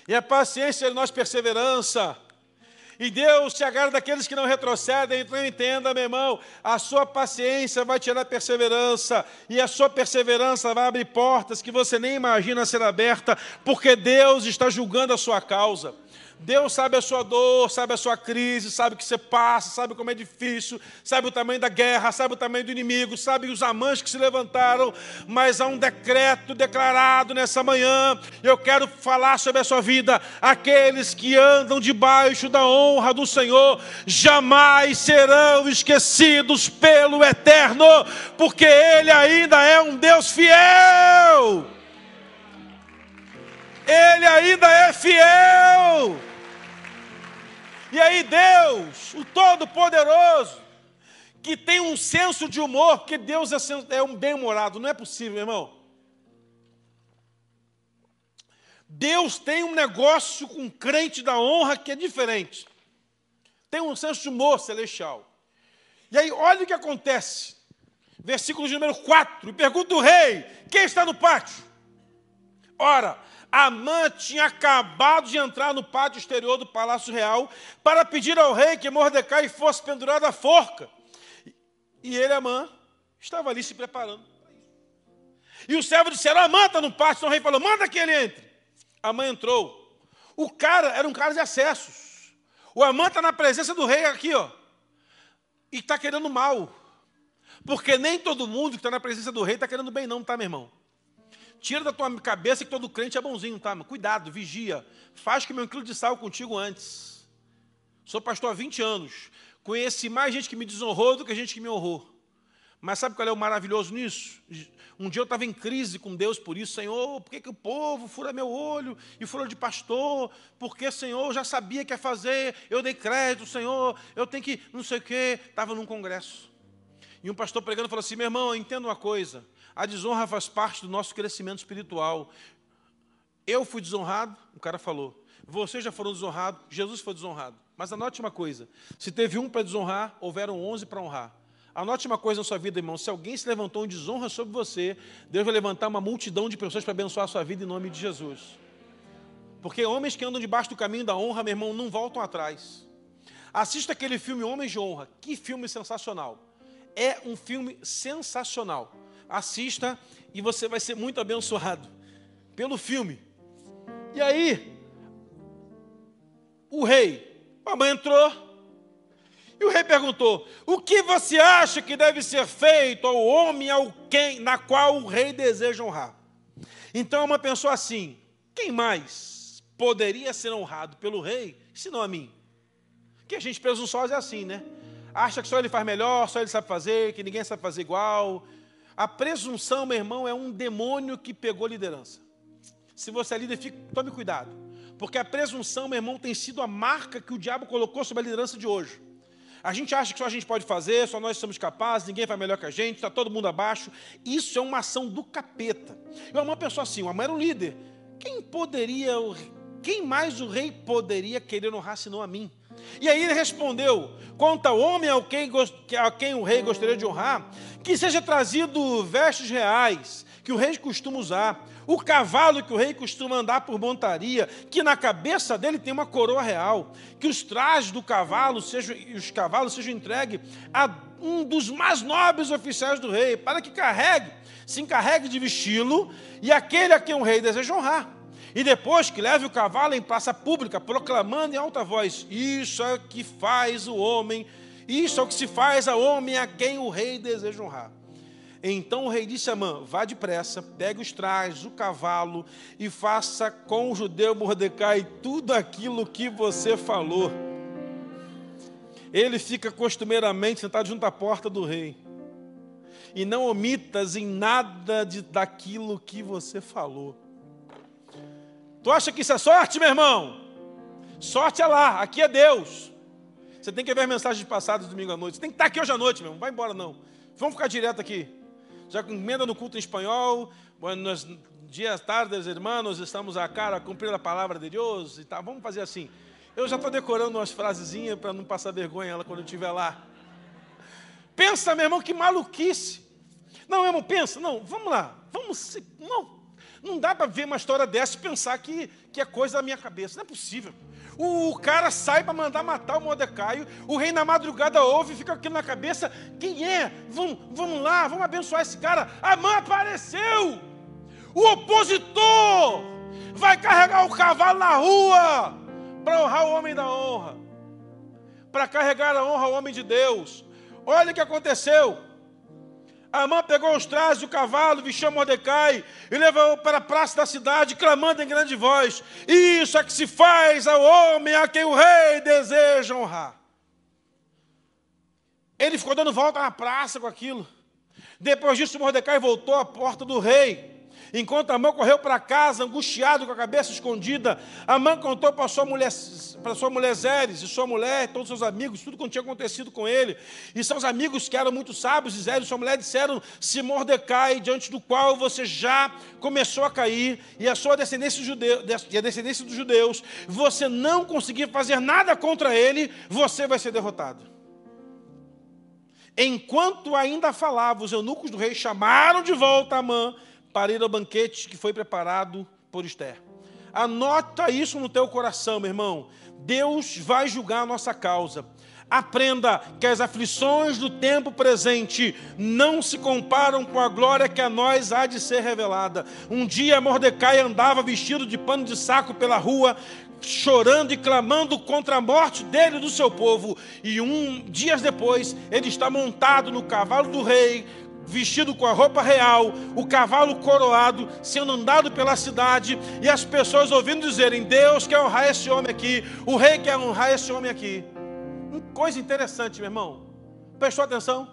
E a paciência é nós perseverança. E Deus se agrada daqueles que não retrocedem. Então entenda, meu irmão, a sua paciência vai tirar perseverança. E a sua perseverança vai abrir portas que você nem imagina ser aberta, porque Deus está julgando a sua causa. Deus sabe a sua dor, sabe a sua crise, sabe o que você passa, sabe como é difícil, sabe o tamanho da guerra, sabe o tamanho do inimigo, sabe os amantes que se levantaram, mas há um decreto declarado nessa manhã. Eu quero falar sobre a sua vida. Aqueles que andam debaixo da honra do Senhor jamais serão esquecidos pelo Eterno, porque Ele ainda é um Deus fiel. Ele ainda é fiel. E aí, Deus, o Todo-Poderoso, que tem um senso de humor, porque Deus é, é um bem-humorado, não é possível, irmão. Deus tem um negócio com crente da honra que é diferente. Tem um senso de humor celestial. E aí, olha o que acontece. Versículo de número 4. E pergunta o rei: quem está no pátio? Ora, Amã tinha acabado de entrar no pátio exterior do Palácio Real para pedir ao rei que Mordecai fosse pendurado à forca. E ele, Amã, estava ali se preparando E o servo disse: Amã está no pátio. Então o rei falou: manda que ele entre. Amã entrou. O cara era um cara de acessos. O Amã está na presença do rei aqui, ó. E está querendo mal. Porque nem todo mundo que está na presença do rei está querendo bem, não, tá, meu irmão? Tira da tua cabeça que todo crente é bonzinho, tá? Mas cuidado, vigia. Faz que meu quilo de sal contigo antes. Sou pastor há 20 anos. Conheci mais gente que me desonrou do que gente que me honrou. Mas sabe qual é o maravilhoso nisso? Um dia eu estava em crise com Deus por isso, Senhor, por que, que o povo fura meu olho e fura de pastor? Porque, Senhor, eu já sabia que ia fazer, eu dei crédito, Senhor, eu tenho que, não sei o quê. Estava num congresso. E um pastor pregando falou assim: meu irmão, entenda uma coisa. A desonra faz parte do nosso crescimento espiritual. Eu fui desonrado, o cara falou. Vocês já foram desonrados, Jesus foi desonrado. Mas anote uma coisa: se teve um para desonrar, houveram onze para honrar. Anote uma coisa na sua vida, irmão: se alguém se levantou em desonra sobre você, Deus vai levantar uma multidão de pessoas para abençoar a sua vida em nome de Jesus. Porque homens que andam debaixo do caminho da honra, meu irmão, não voltam atrás. Assista aquele filme Homens de Honra. Que filme sensacional. É um filme sensacional. Assista e você vai ser muito abençoado pelo filme. E aí, o rei, a mãe entrou, e o rei perguntou: O que você acha que deve ser feito ao homem ao quem, na qual o rei deseja honrar? Então a mãe pensou assim: quem mais poderia ser honrado pelo rei, senão a mim? Que a gente presunçosa é assim, né? Acha que só ele faz melhor, só ele sabe fazer, que ninguém sabe fazer igual. A presunção, meu irmão, é um demônio que pegou liderança. Se você é líder, fique, tome cuidado. Porque a presunção, meu irmão, tem sido a marca que o diabo colocou sobre a liderança de hoje. A gente acha que só a gente pode fazer, só nós somos capazes, ninguém vai melhor que a gente, está todo mundo abaixo. Isso é uma ação do capeta. E uma pessoa assim, uma mãe era um líder. Quem poderia, quem mais o rei poderia querer honrar senão a mim? E aí ele respondeu: quanto ao homem a quem, a quem o rei gostaria de honrar, que seja trazido vestes reais, que o rei costuma usar, o cavalo que o rei costuma andar por montaria, que na cabeça dele tem uma coroa real, que os trajes do cavalo sejam, os cavalos sejam entregues a um dos mais nobres oficiais do rei, para que carregue, se encarregue de vesti-lo, e aquele a quem o rei deseja honrar. E depois que leve o cavalo em praça pública, proclamando em alta voz: Isso é que faz o homem, isso é o que se faz a homem a quem o rei deseja honrar. Então o rei disse a Amã: Vá depressa, pegue os trajes, o cavalo e faça com o judeu Mordecai tudo aquilo que você falou. Ele fica costumeiramente sentado junto à porta do rei. E não omitas em nada de, daquilo que você falou. Tu acha que isso é sorte, meu irmão? Sorte é lá, aqui é Deus. Você tem que ver as mensagens passadas domingo à noite. Você tem que estar aqui hoje à noite, meu irmão. Vai embora, não. Vamos ficar direto aqui já emenda no culto em espanhol, buenos dias, tardes, irmãos, estamos a cara a cumprir a palavra de Deus e tá, vamos fazer assim. Eu já estou decorando umas frasezinhas para não passar vergonha ela quando eu estiver lá. Pensa, meu irmão, que maluquice. Não, meu irmão, pensa, não, vamos lá, vamos, não, não dá para ver uma história dessa e pensar que, que é coisa da minha cabeça, não é possível. O cara sai para mandar matar o Mordecai. O rei na madrugada ouve fica aquilo na cabeça. Quem é? Vamos, vamos lá, vamos abençoar esse cara. A mãe apareceu. O opositor vai carregar o cavalo na rua para honrar o homem da honra. Para carregar a honra ao homem de Deus. Olha o que aconteceu. Amã pegou os trajes do cavalo, vestiu Mordecai e levou para a praça da cidade, clamando em grande voz: Isso é que se faz ao homem a quem o rei deseja honrar. Ele ficou dando volta na praça com aquilo. Depois disso, Mordecai voltou à porta do rei Enquanto Amã correu para casa, angustiado, com a cabeça escondida, Amã contou para sua mulher, para sua mulher Zeres, e sua mulher, todos seus amigos, tudo que tinha acontecido com ele. E seus amigos, que eram muito sábios, e Zeres e sua mulher disseram: Se Mordecai, diante do qual você já começou a cair, e a sua descendência, judeu, e a descendência dos judeus, você não conseguir fazer nada contra ele, você vai ser derrotado. Enquanto ainda falava, os eunucos do rei chamaram de volta Amã para ir ao banquete que foi preparado por Esther. Anota isso no teu coração, meu irmão. Deus vai julgar a nossa causa. Aprenda que as aflições do tempo presente não se comparam com a glória que a nós há de ser revelada. Um dia Mordecai andava vestido de pano de saco pela rua, chorando e clamando contra a morte dele e do seu povo. E um dias depois, ele está montado no cavalo do rei, vestido com a roupa real, o cavalo coroado, sendo andado pela cidade, e as pessoas ouvindo dizerem: Deus quer honrar esse homem aqui, o rei quer honrar esse homem aqui. Coisa interessante, meu irmão. Prestou atenção?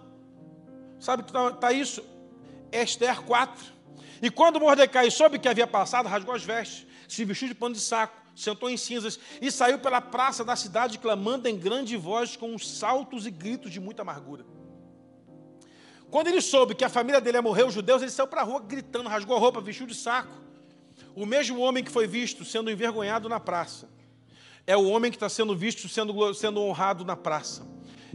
Sabe que está tá isso? Esther 4. E quando Mordecai soube que havia passado, rasgou as vestes, se vestiu de pano de saco, sentou em cinzas e saiu pela praça da cidade, clamando em grande voz, com saltos e gritos de muita amargura. Quando ele soube que a família dele ia morrer, os judeus, ele saiu para a rua gritando, rasgou a roupa, vestiu de saco. O mesmo homem que foi visto sendo envergonhado na praça é o homem que está sendo visto sendo, sendo honrado na praça.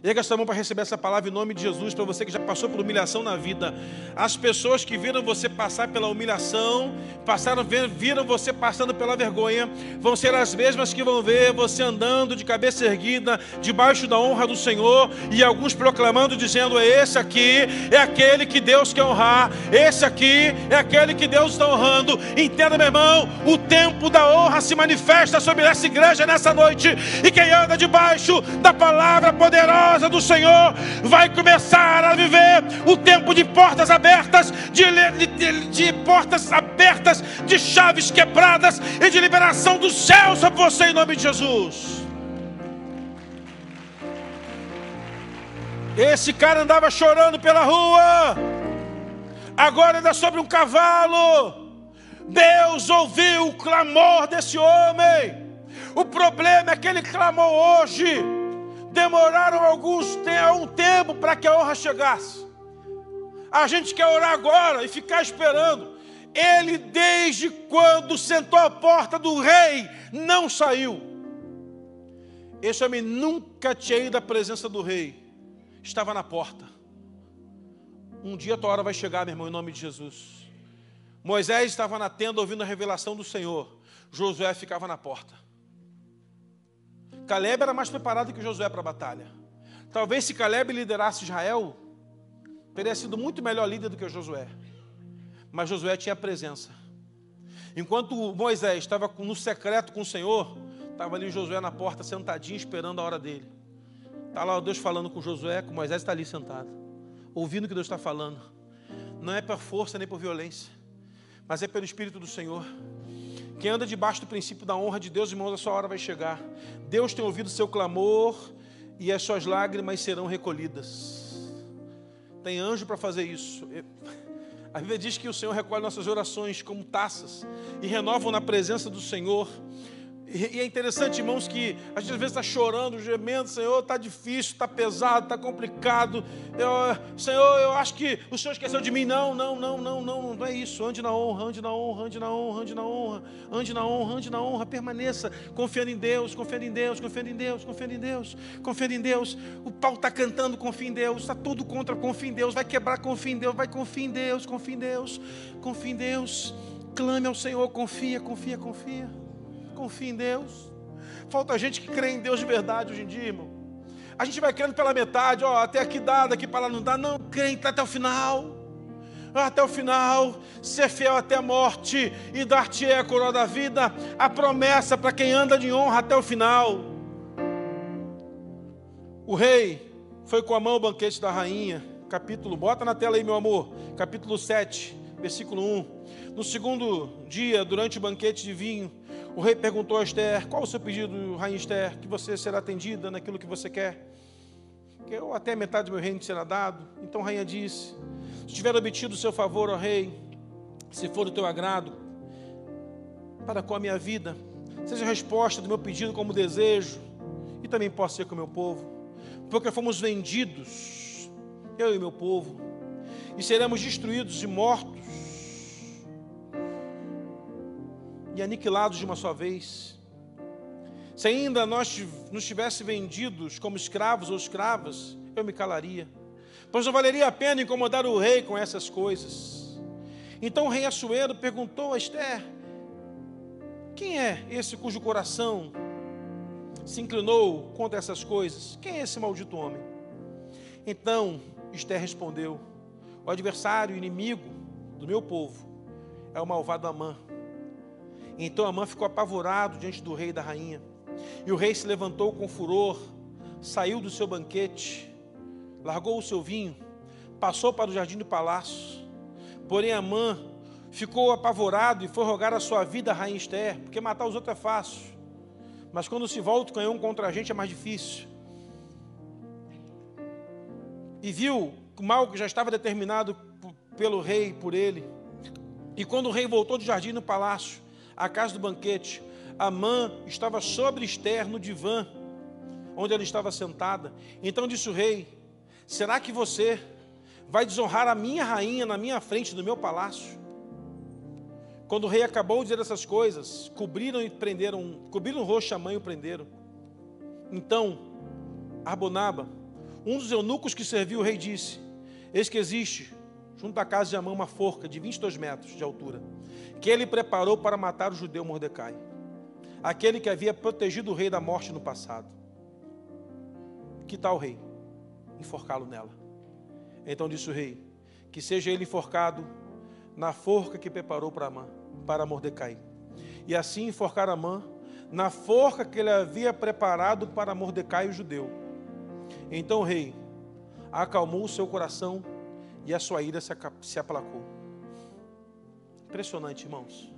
Erga essa mão para receber essa palavra em nome de Jesus, para você que já passou por humilhação na vida. As pessoas que viram você passar pela humilhação, passaram viram você passando pela vergonha, vão ser as mesmas que vão ver você andando de cabeça erguida, debaixo da honra do Senhor, e alguns proclamando, dizendo: Esse aqui é aquele que Deus quer honrar, esse aqui é aquele que Deus está honrando. Entenda, meu irmão, o tempo da honra se manifesta sobre essa igreja nessa noite, e quem anda debaixo da palavra poderosa casa do Senhor vai começar a viver o tempo de portas abertas, de, de, de, portas abertas, de chaves quebradas e de liberação do céu sobre você em nome de Jesus. Esse cara andava chorando pela rua, agora anda sobre um cavalo. Deus ouviu o clamor desse homem. O problema é que ele clamou hoje demoraram alguns um tempo para que a honra chegasse. A gente quer orar agora e ficar esperando. Ele, desde quando sentou à porta do rei, não saiu. Esse homem nunca tinha ido à presença do rei, estava na porta. Um dia a tua hora vai chegar, meu irmão, em nome de Jesus. Moisés estava na tenda ouvindo a revelação do Senhor, Josué ficava na porta. Caleb era mais preparado que Josué para a batalha. Talvez se Caleb liderasse Israel, teria sido muito melhor líder do que Josué. Mas Josué tinha presença. Enquanto Moisés estava no secreto com o Senhor, estava ali Josué na porta, sentadinho, esperando a hora dele. Está lá Deus falando com Josué, com Moisés está ali sentado, ouvindo o que Deus está falando. Não é por força nem por violência, mas é pelo Espírito do Senhor. Quem anda debaixo do princípio da honra de Deus, irmãos, a sua hora vai chegar. Deus tem ouvido o seu clamor e as suas lágrimas serão recolhidas. Tem anjo para fazer isso. A Bíblia diz que o Senhor recolhe nossas orações como taças e renovam na presença do Senhor. E é interessante, irmãos, que a gente às vezes está chorando, gemendo, Senhor, está difícil, está pesado, está complicado. Eu, Senhor, eu acho que o Senhor esqueceu de mim. Não, não, não, não, não, não é isso. Ande na honra, ande na honra, ande na honra, ande na honra, ande na honra, ande na honra, permaneça, confiando em Deus, confiando em Deus, confiando em Deus, confiando em Deus, confiando em Deus. O pau está cantando, confia em Deus, está tudo contra, confia em Deus, vai quebrar, confia em Deus, vai confia em Deus, confia em Deus, confia em Deus. Clame ao Senhor, confia, confia, confia confia em Deus. Falta gente que crê em Deus de verdade hoje em dia, irmão. A gente vai crendo pela metade, ó, até aqui dá, daqui para lá não dá. Não, crê até o final. Até o final, ser fiel até a morte e dar-te a coroa da vida, a promessa para quem anda de honra até o final. O rei foi com a mão o banquete da rainha, capítulo, bota na tela aí, meu amor, capítulo 7, versículo 1. No segundo dia, durante o banquete de vinho, o rei perguntou a Esther: Qual o seu pedido, rainha Esther? Que você será atendida naquilo que você quer? Que eu até metade do meu reino será dado. Então a rainha disse: Se tiver obtido o seu favor, ó rei, se for do teu agrado, para com a minha vida, seja a resposta do meu pedido como desejo, e também posso ser com o meu povo, porque fomos vendidos, eu e meu povo, e seremos destruídos e mortos e aniquilados de uma só vez. Se ainda nós nos tivesse vendidos como escravos ou escravas, eu me calaria, pois não valeria a pena incomodar o rei com essas coisas. Então o rei Assuero perguntou a Esther: Quem é esse cujo coração se inclinou contra essas coisas? Quem é esse maldito homem? Então Esther respondeu: O adversário, inimigo do meu povo é o malvado Amã então Amã ficou apavorado diante do rei e da rainha. E o rei se levantou com furor, saiu do seu banquete, largou o seu vinho, passou para o jardim do palácio. Porém Amã ficou apavorado e foi rogar a sua vida à rainha Esther, porque matar os outros é fácil. Mas quando se volta o canhão contra a gente é mais difícil. E viu o mal que já estava determinado pelo rei por ele. E quando o rei voltou do jardim no palácio, à casa do banquete. Amã estava sobre no divã, onde ela estava sentada. Então disse o rei: Será que você vai desonrar a minha rainha na minha frente, no meu palácio? Quando o rei acabou de dizer essas coisas, cobriram e prenderam, cobriram o rosto a mãe e o prenderam. Então, Arbonaba, Um dos eunucos que serviu o rei disse: Eis que existe, junto à casa de Amã, uma forca de 22 metros de altura, que ele preparou para matar o judeu Mordecai, aquele que havia protegido o rei da morte no passado. Que tal, rei? Enforcá-lo nela. Então disse o rei: Que seja ele enforcado na forca que preparou para Amã, para Mordecai. E assim enforcar Amã na forca que ele havia preparado para Mordecai o judeu. Então o rei acalmou o seu coração e a sua ira se aplacou. Impressionante, irmãos.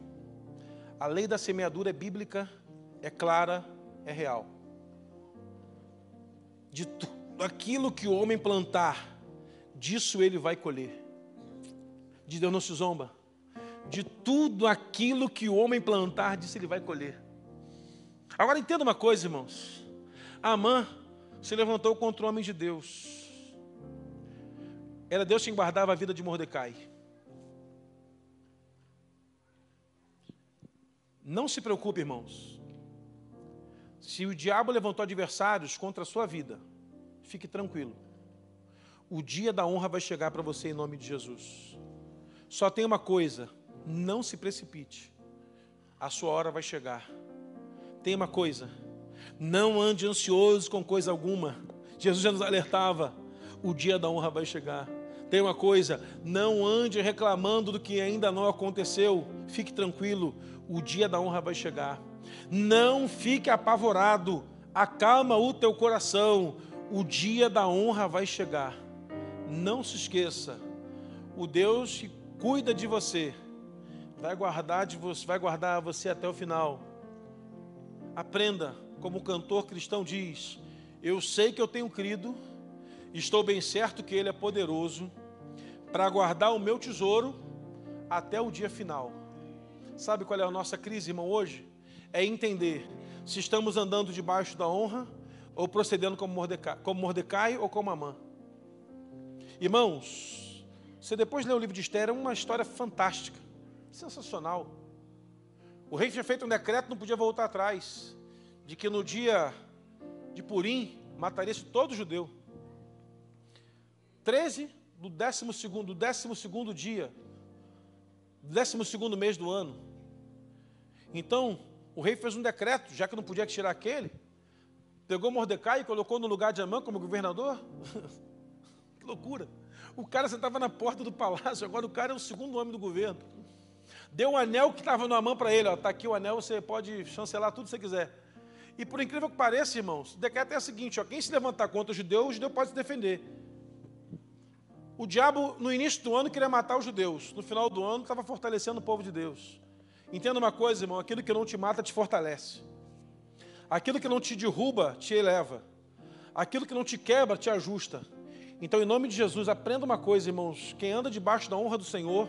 A lei da semeadura é bíblica, é clara, é real. De tudo aquilo que o homem plantar, disso ele vai colher. De Deus não se zomba. De tudo aquilo que o homem plantar, disso ele vai colher. Agora entenda uma coisa, irmãos. Amã se levantou contra o homem de Deus. Era Deus quem guardava a vida de Mordecai. Não se preocupe, irmãos. Se o diabo levantou adversários contra a sua vida, fique tranquilo. O dia da honra vai chegar para você em nome de Jesus. Só tem uma coisa: não se precipite. A sua hora vai chegar. Tem uma coisa: não ande ansioso com coisa alguma. Jesus já nos alertava: o dia da honra vai chegar. Tem uma coisa: não ande reclamando do que ainda não aconteceu. Fique tranquilo, o dia da honra vai chegar. Não fique apavorado, acalma o teu coração. O dia da honra vai chegar. Não se esqueça, o Deus que cuida de você vai guardar de você, vai guardar você até o final. Aprenda, como o cantor cristão diz: Eu sei que eu tenho crido, estou bem certo que Ele é poderoso para guardar o meu tesouro até o dia final. Sabe qual é a nossa crise, irmão, hoje? É entender se estamos andando debaixo da honra ou procedendo como Mordecai, como Mordecai ou como Amã. Irmãos, você depois lê o livro de Esther, é uma história fantástica, sensacional. O rei tinha feito um decreto, não podia voltar atrás, de que no dia de Purim mataria-se todo judeu. 13 do 12 segundo, décimo segundo dia, décimo segundo mês do ano. Então, o rei fez um decreto, já que não podia tirar aquele, pegou Mordecai e colocou no lugar de Amã como governador. <laughs> que loucura! O cara sentava na porta do palácio, agora o cara é o segundo homem do governo. Deu o um anel que estava na mão para ele, está aqui o anel, você pode chancelar tudo que você quiser. E por incrível que pareça, irmãos, o decreto é o seguinte: ó, quem se levantar contra o judeu, o judeu pode se defender. O diabo, no início do ano, queria matar os judeus. No final do ano, estava fortalecendo o povo de Deus. Entenda uma coisa, irmão: aquilo que não te mata te fortalece. Aquilo que não te derruba te eleva. Aquilo que não te quebra te ajusta. Então, em nome de Jesus, aprenda uma coisa, irmãos: quem anda debaixo da honra do Senhor,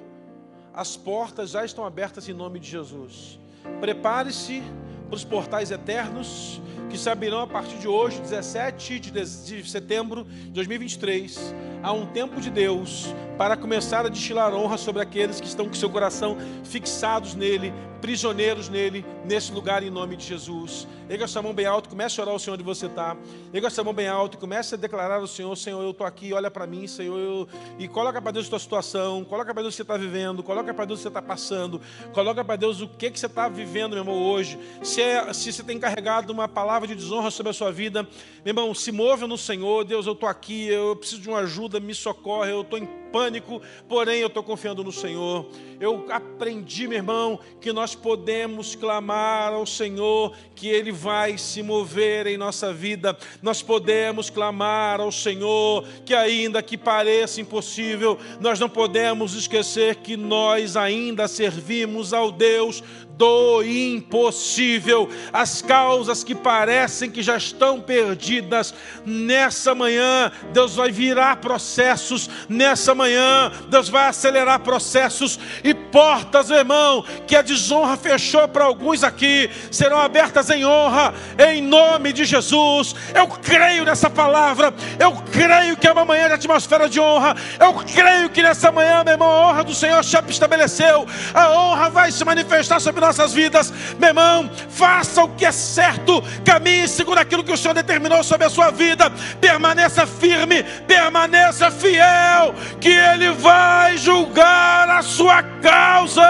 as portas já estão abertas em nome de Jesus. Prepare-se para os portais eternos que se abrirão a partir de hoje, 17 de setembro de 2023. Há um tempo de Deus para começar a destilar honra sobre aqueles que estão com seu coração fixados nele, prisioneiros nele, nesse lugar, em nome de Jesus. Erga sua mão bem alto, comece a orar ao Senhor onde você está. Erga sua mão bem alto comece a declarar ao Senhor: Senhor, eu estou aqui, olha para mim, Senhor. Eu... E coloca para Deus a tua situação, coloca para Deus o que você está vivendo, coloca para Deus o que você está passando, coloca para Deus o que, que você está vivendo, meu irmão, hoje. Se, é, se você tem carregado uma palavra de desonra sobre a sua vida, meu irmão, se move no Senhor. Deus, eu estou aqui, eu preciso de uma ajuda, me socorre, eu estou em pânico, porém eu estou confiando no Senhor. Eu aprendi, meu irmão, que nós podemos clamar ao Senhor, que Ele vai se mover em nossa vida. Nós podemos clamar ao Senhor, que ainda que pareça impossível, nós não podemos esquecer que nós ainda servimos ao Deus do impossível. As causas que parecem que já estão perdidas, nessa manhã, Deus vai virar processos, nessa manhã, Deus vai acelerar processos e portas, irmão, que a desonra fechou para alguns aqui, serão abertas em honra, em nome de Jesus. Eu creio nessa palavra, eu creio que é uma manhã de atmosfera de honra, eu creio que nessa manhã, meu irmão, a honra do Senhor já estabeleceu, a honra vai se manifestar sobre nossas vidas, meu irmão, faça o que é certo, caminhe segundo aquilo que o Senhor determinou sobre a sua vida, permaneça firme, permaneça fiel, que Ele vai julgar a sua causa.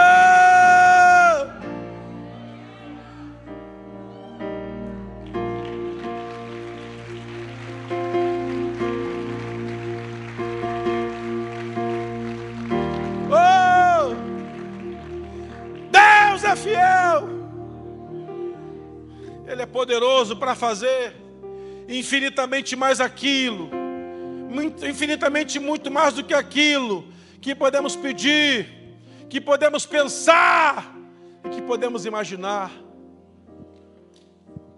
Oh! Deus é fiel. Ele é poderoso para fazer infinitamente mais aquilo, infinitamente muito mais do que aquilo que podemos pedir, que podemos pensar e que podemos imaginar.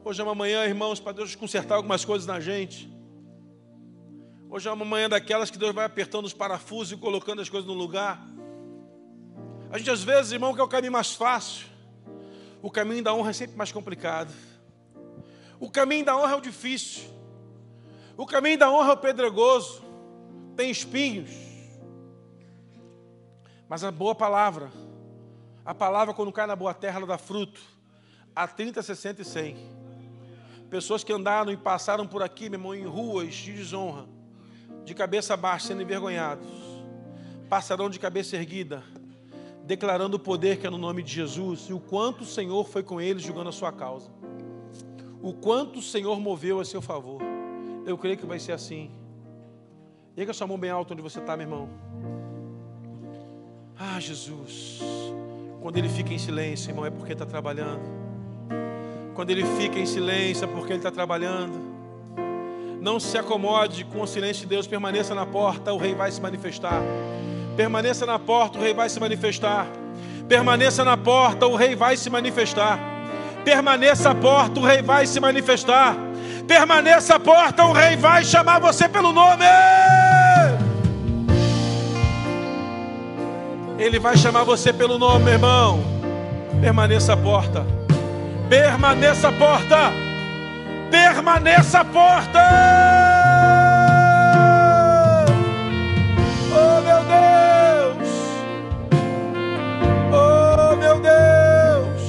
Hoje é uma manhã, irmãos, para Deus consertar algumas coisas na gente. Hoje é uma manhã daquelas que Deus vai apertando os parafusos e colocando as coisas no lugar. A gente às vezes, irmão, quer o caminho mais fácil. O caminho da honra é sempre mais complicado. O caminho da honra é o difícil. O caminho da honra é o pedregoso. Tem espinhos. Mas a boa palavra, a palavra quando cai na boa terra, ela dá fruto. A 30, 60 e 100. Pessoas que andaram e passaram por aqui, meu irmão, em ruas de desonra, de cabeça baixa, sendo envergonhados, passarão de cabeça erguida, declarando o poder que é no nome de Jesus e o quanto o Senhor foi com eles julgando a sua causa. O quanto o Senhor moveu a seu favor. Eu creio que vai ser assim. Erga sua mão bem alta onde você está, meu irmão. Ah, Jesus. Quando ele fica em silêncio, irmão, é porque está trabalhando. Quando ele fica em silêncio, é porque ele está trabalhando. Não se acomode com o silêncio de Deus, permaneça na porta, o rei vai se manifestar. Permaneça na porta, o rei vai se manifestar. Permaneça na porta, o rei vai se manifestar. Permaneça à porta, o rei vai se manifestar. Permaneça à porta, o rei vai chamar você pelo nome. Ele vai chamar você pelo nome, meu irmão. Permaneça a porta. Permaneça a porta. Permaneça a porta. Oh, meu Deus. Oh, meu Deus.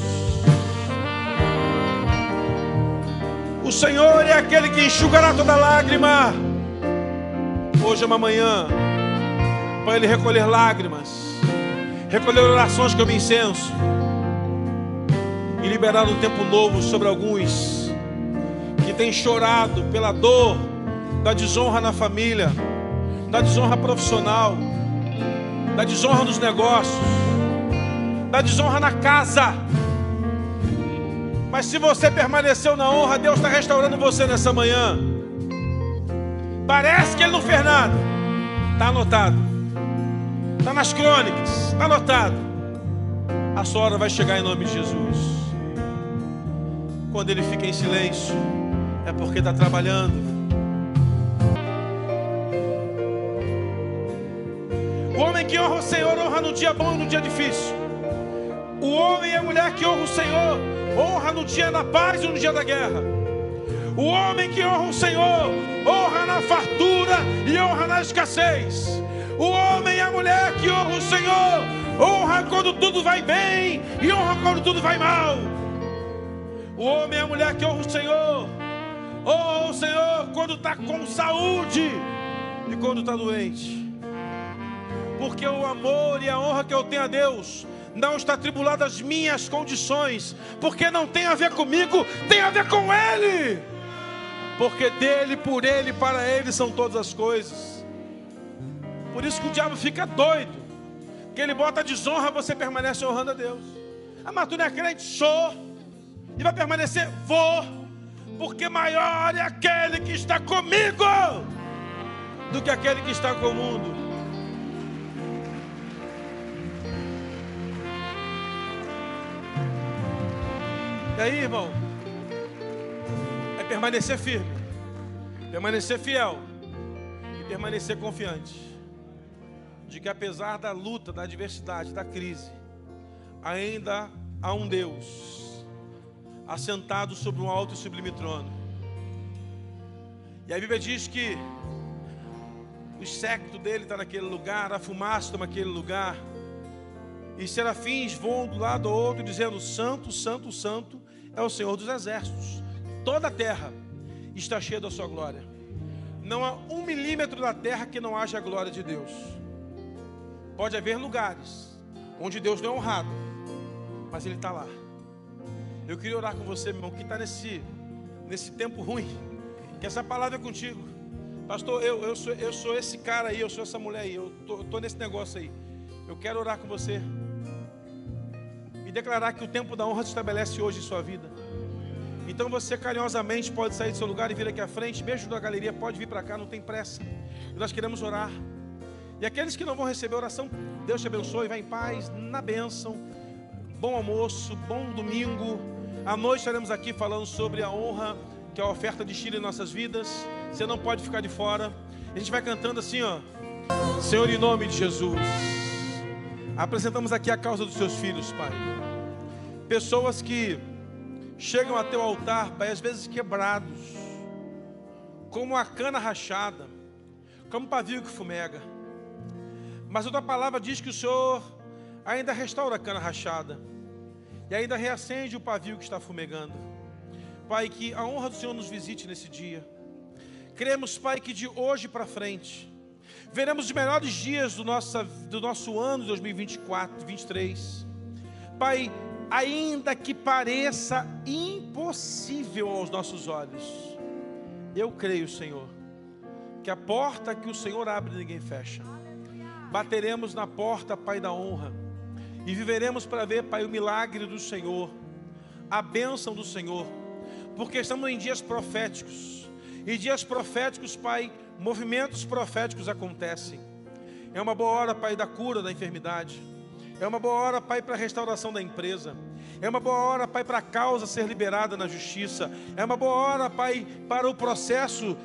O Senhor é aquele que enxugará toda lágrima. Hoje é uma manhã para Ele recolher lágrimas recolher orações como incenso e liberar um tempo novo sobre alguns que têm chorado pela dor da desonra na família, da desonra profissional, da desonra nos negócios, da desonra na casa. Mas se você permaneceu na honra, Deus está restaurando você nessa manhã. Parece que Ele não fez nada, está anotado. Está nas crônicas, está anotado. A sua hora vai chegar em nome de Jesus. Quando ele fica em silêncio, é porque está trabalhando. O homem que honra o Senhor honra no dia bom e no dia difícil. O homem e a mulher que honra o Senhor honra no dia da paz e no dia da guerra. O homem que honra o Senhor honra na fartura e honra na escassez. O homem e a mulher que honra o Senhor, honra quando tudo vai bem e honra quando tudo vai mal. O homem e a mulher que honra o Senhor, honra o Senhor quando está com saúde e quando está doente. Porque o amor e a honra que eu tenho a Deus não está atribulado às minhas condições, porque não tem a ver comigo, tem a ver com Ele. Porque dele, por Ele, para Ele são todas as coisas. Por isso que o diabo fica doido. Que ele bota desonra, você permanece honrando a Deus. Ah, mas tu não é crente? Sou. E vai permanecer? Vou. Porque maior é aquele que está comigo do que aquele que está com o mundo. E aí, irmão? É permanecer firme, permanecer fiel e permanecer confiante de que apesar da luta, da adversidade, da crise, ainda há um Deus assentado sobre um alto e sublime trono. E a Bíblia diz que o séquito dele está naquele lugar, a fumaça está naquele lugar, e serafins voam do lado ao outro, dizendo: Santo, Santo, Santo é o Senhor dos exércitos. Toda a terra está cheia da sua glória. Não há um milímetro da terra que não haja a glória de Deus. Pode haver lugares onde Deus não é honrado, mas Ele está lá. Eu queria orar com você, meu irmão, que está nesse, nesse tempo ruim, que essa palavra é contigo. Pastor, eu, eu, sou, eu sou esse cara aí, eu sou essa mulher aí, eu estou nesse negócio aí. Eu quero orar com você e declarar que o tempo da honra se estabelece hoje em sua vida. Então você carinhosamente pode sair do seu lugar e vir aqui à frente. Beijo da galeria, pode vir para cá, não tem pressa. Nós queremos orar. E aqueles que não vão receber oração, Deus te abençoe, vá em paz, na bênção. Bom almoço, bom domingo. À noite estaremos aqui falando sobre a honra que é a oferta de Chile em nossas vidas. Você não pode ficar de fora. A gente vai cantando assim, ó. Senhor, em nome de Jesus. Apresentamos aqui a causa dos seus filhos, Pai. Pessoas que chegam a teu altar, Pai, às vezes quebrados, como a cana rachada, como pavio que fumega. Mas a tua palavra diz que o Senhor ainda restaura a cana rachada e ainda reacende o pavio que está fumegando. Pai, que a honra do Senhor nos visite nesse dia. Cremos, Pai, que de hoje para frente veremos os melhores dias do nosso, do nosso ano 2024, 2023. Pai, ainda que pareça impossível aos nossos olhos, eu creio, Senhor, que a porta que o Senhor abre ninguém fecha. Bateremos na porta, Pai da honra, e viveremos para ver, Pai, o milagre do Senhor, a bênção do Senhor, porque estamos em dias proféticos, e dias proféticos, Pai, movimentos proféticos acontecem. É uma boa hora, Pai, da cura da enfermidade. É uma boa hora, Pai, para a restauração da empresa. É uma boa hora, Pai, para a causa ser liberada na justiça. É uma boa hora, Pai, para o processo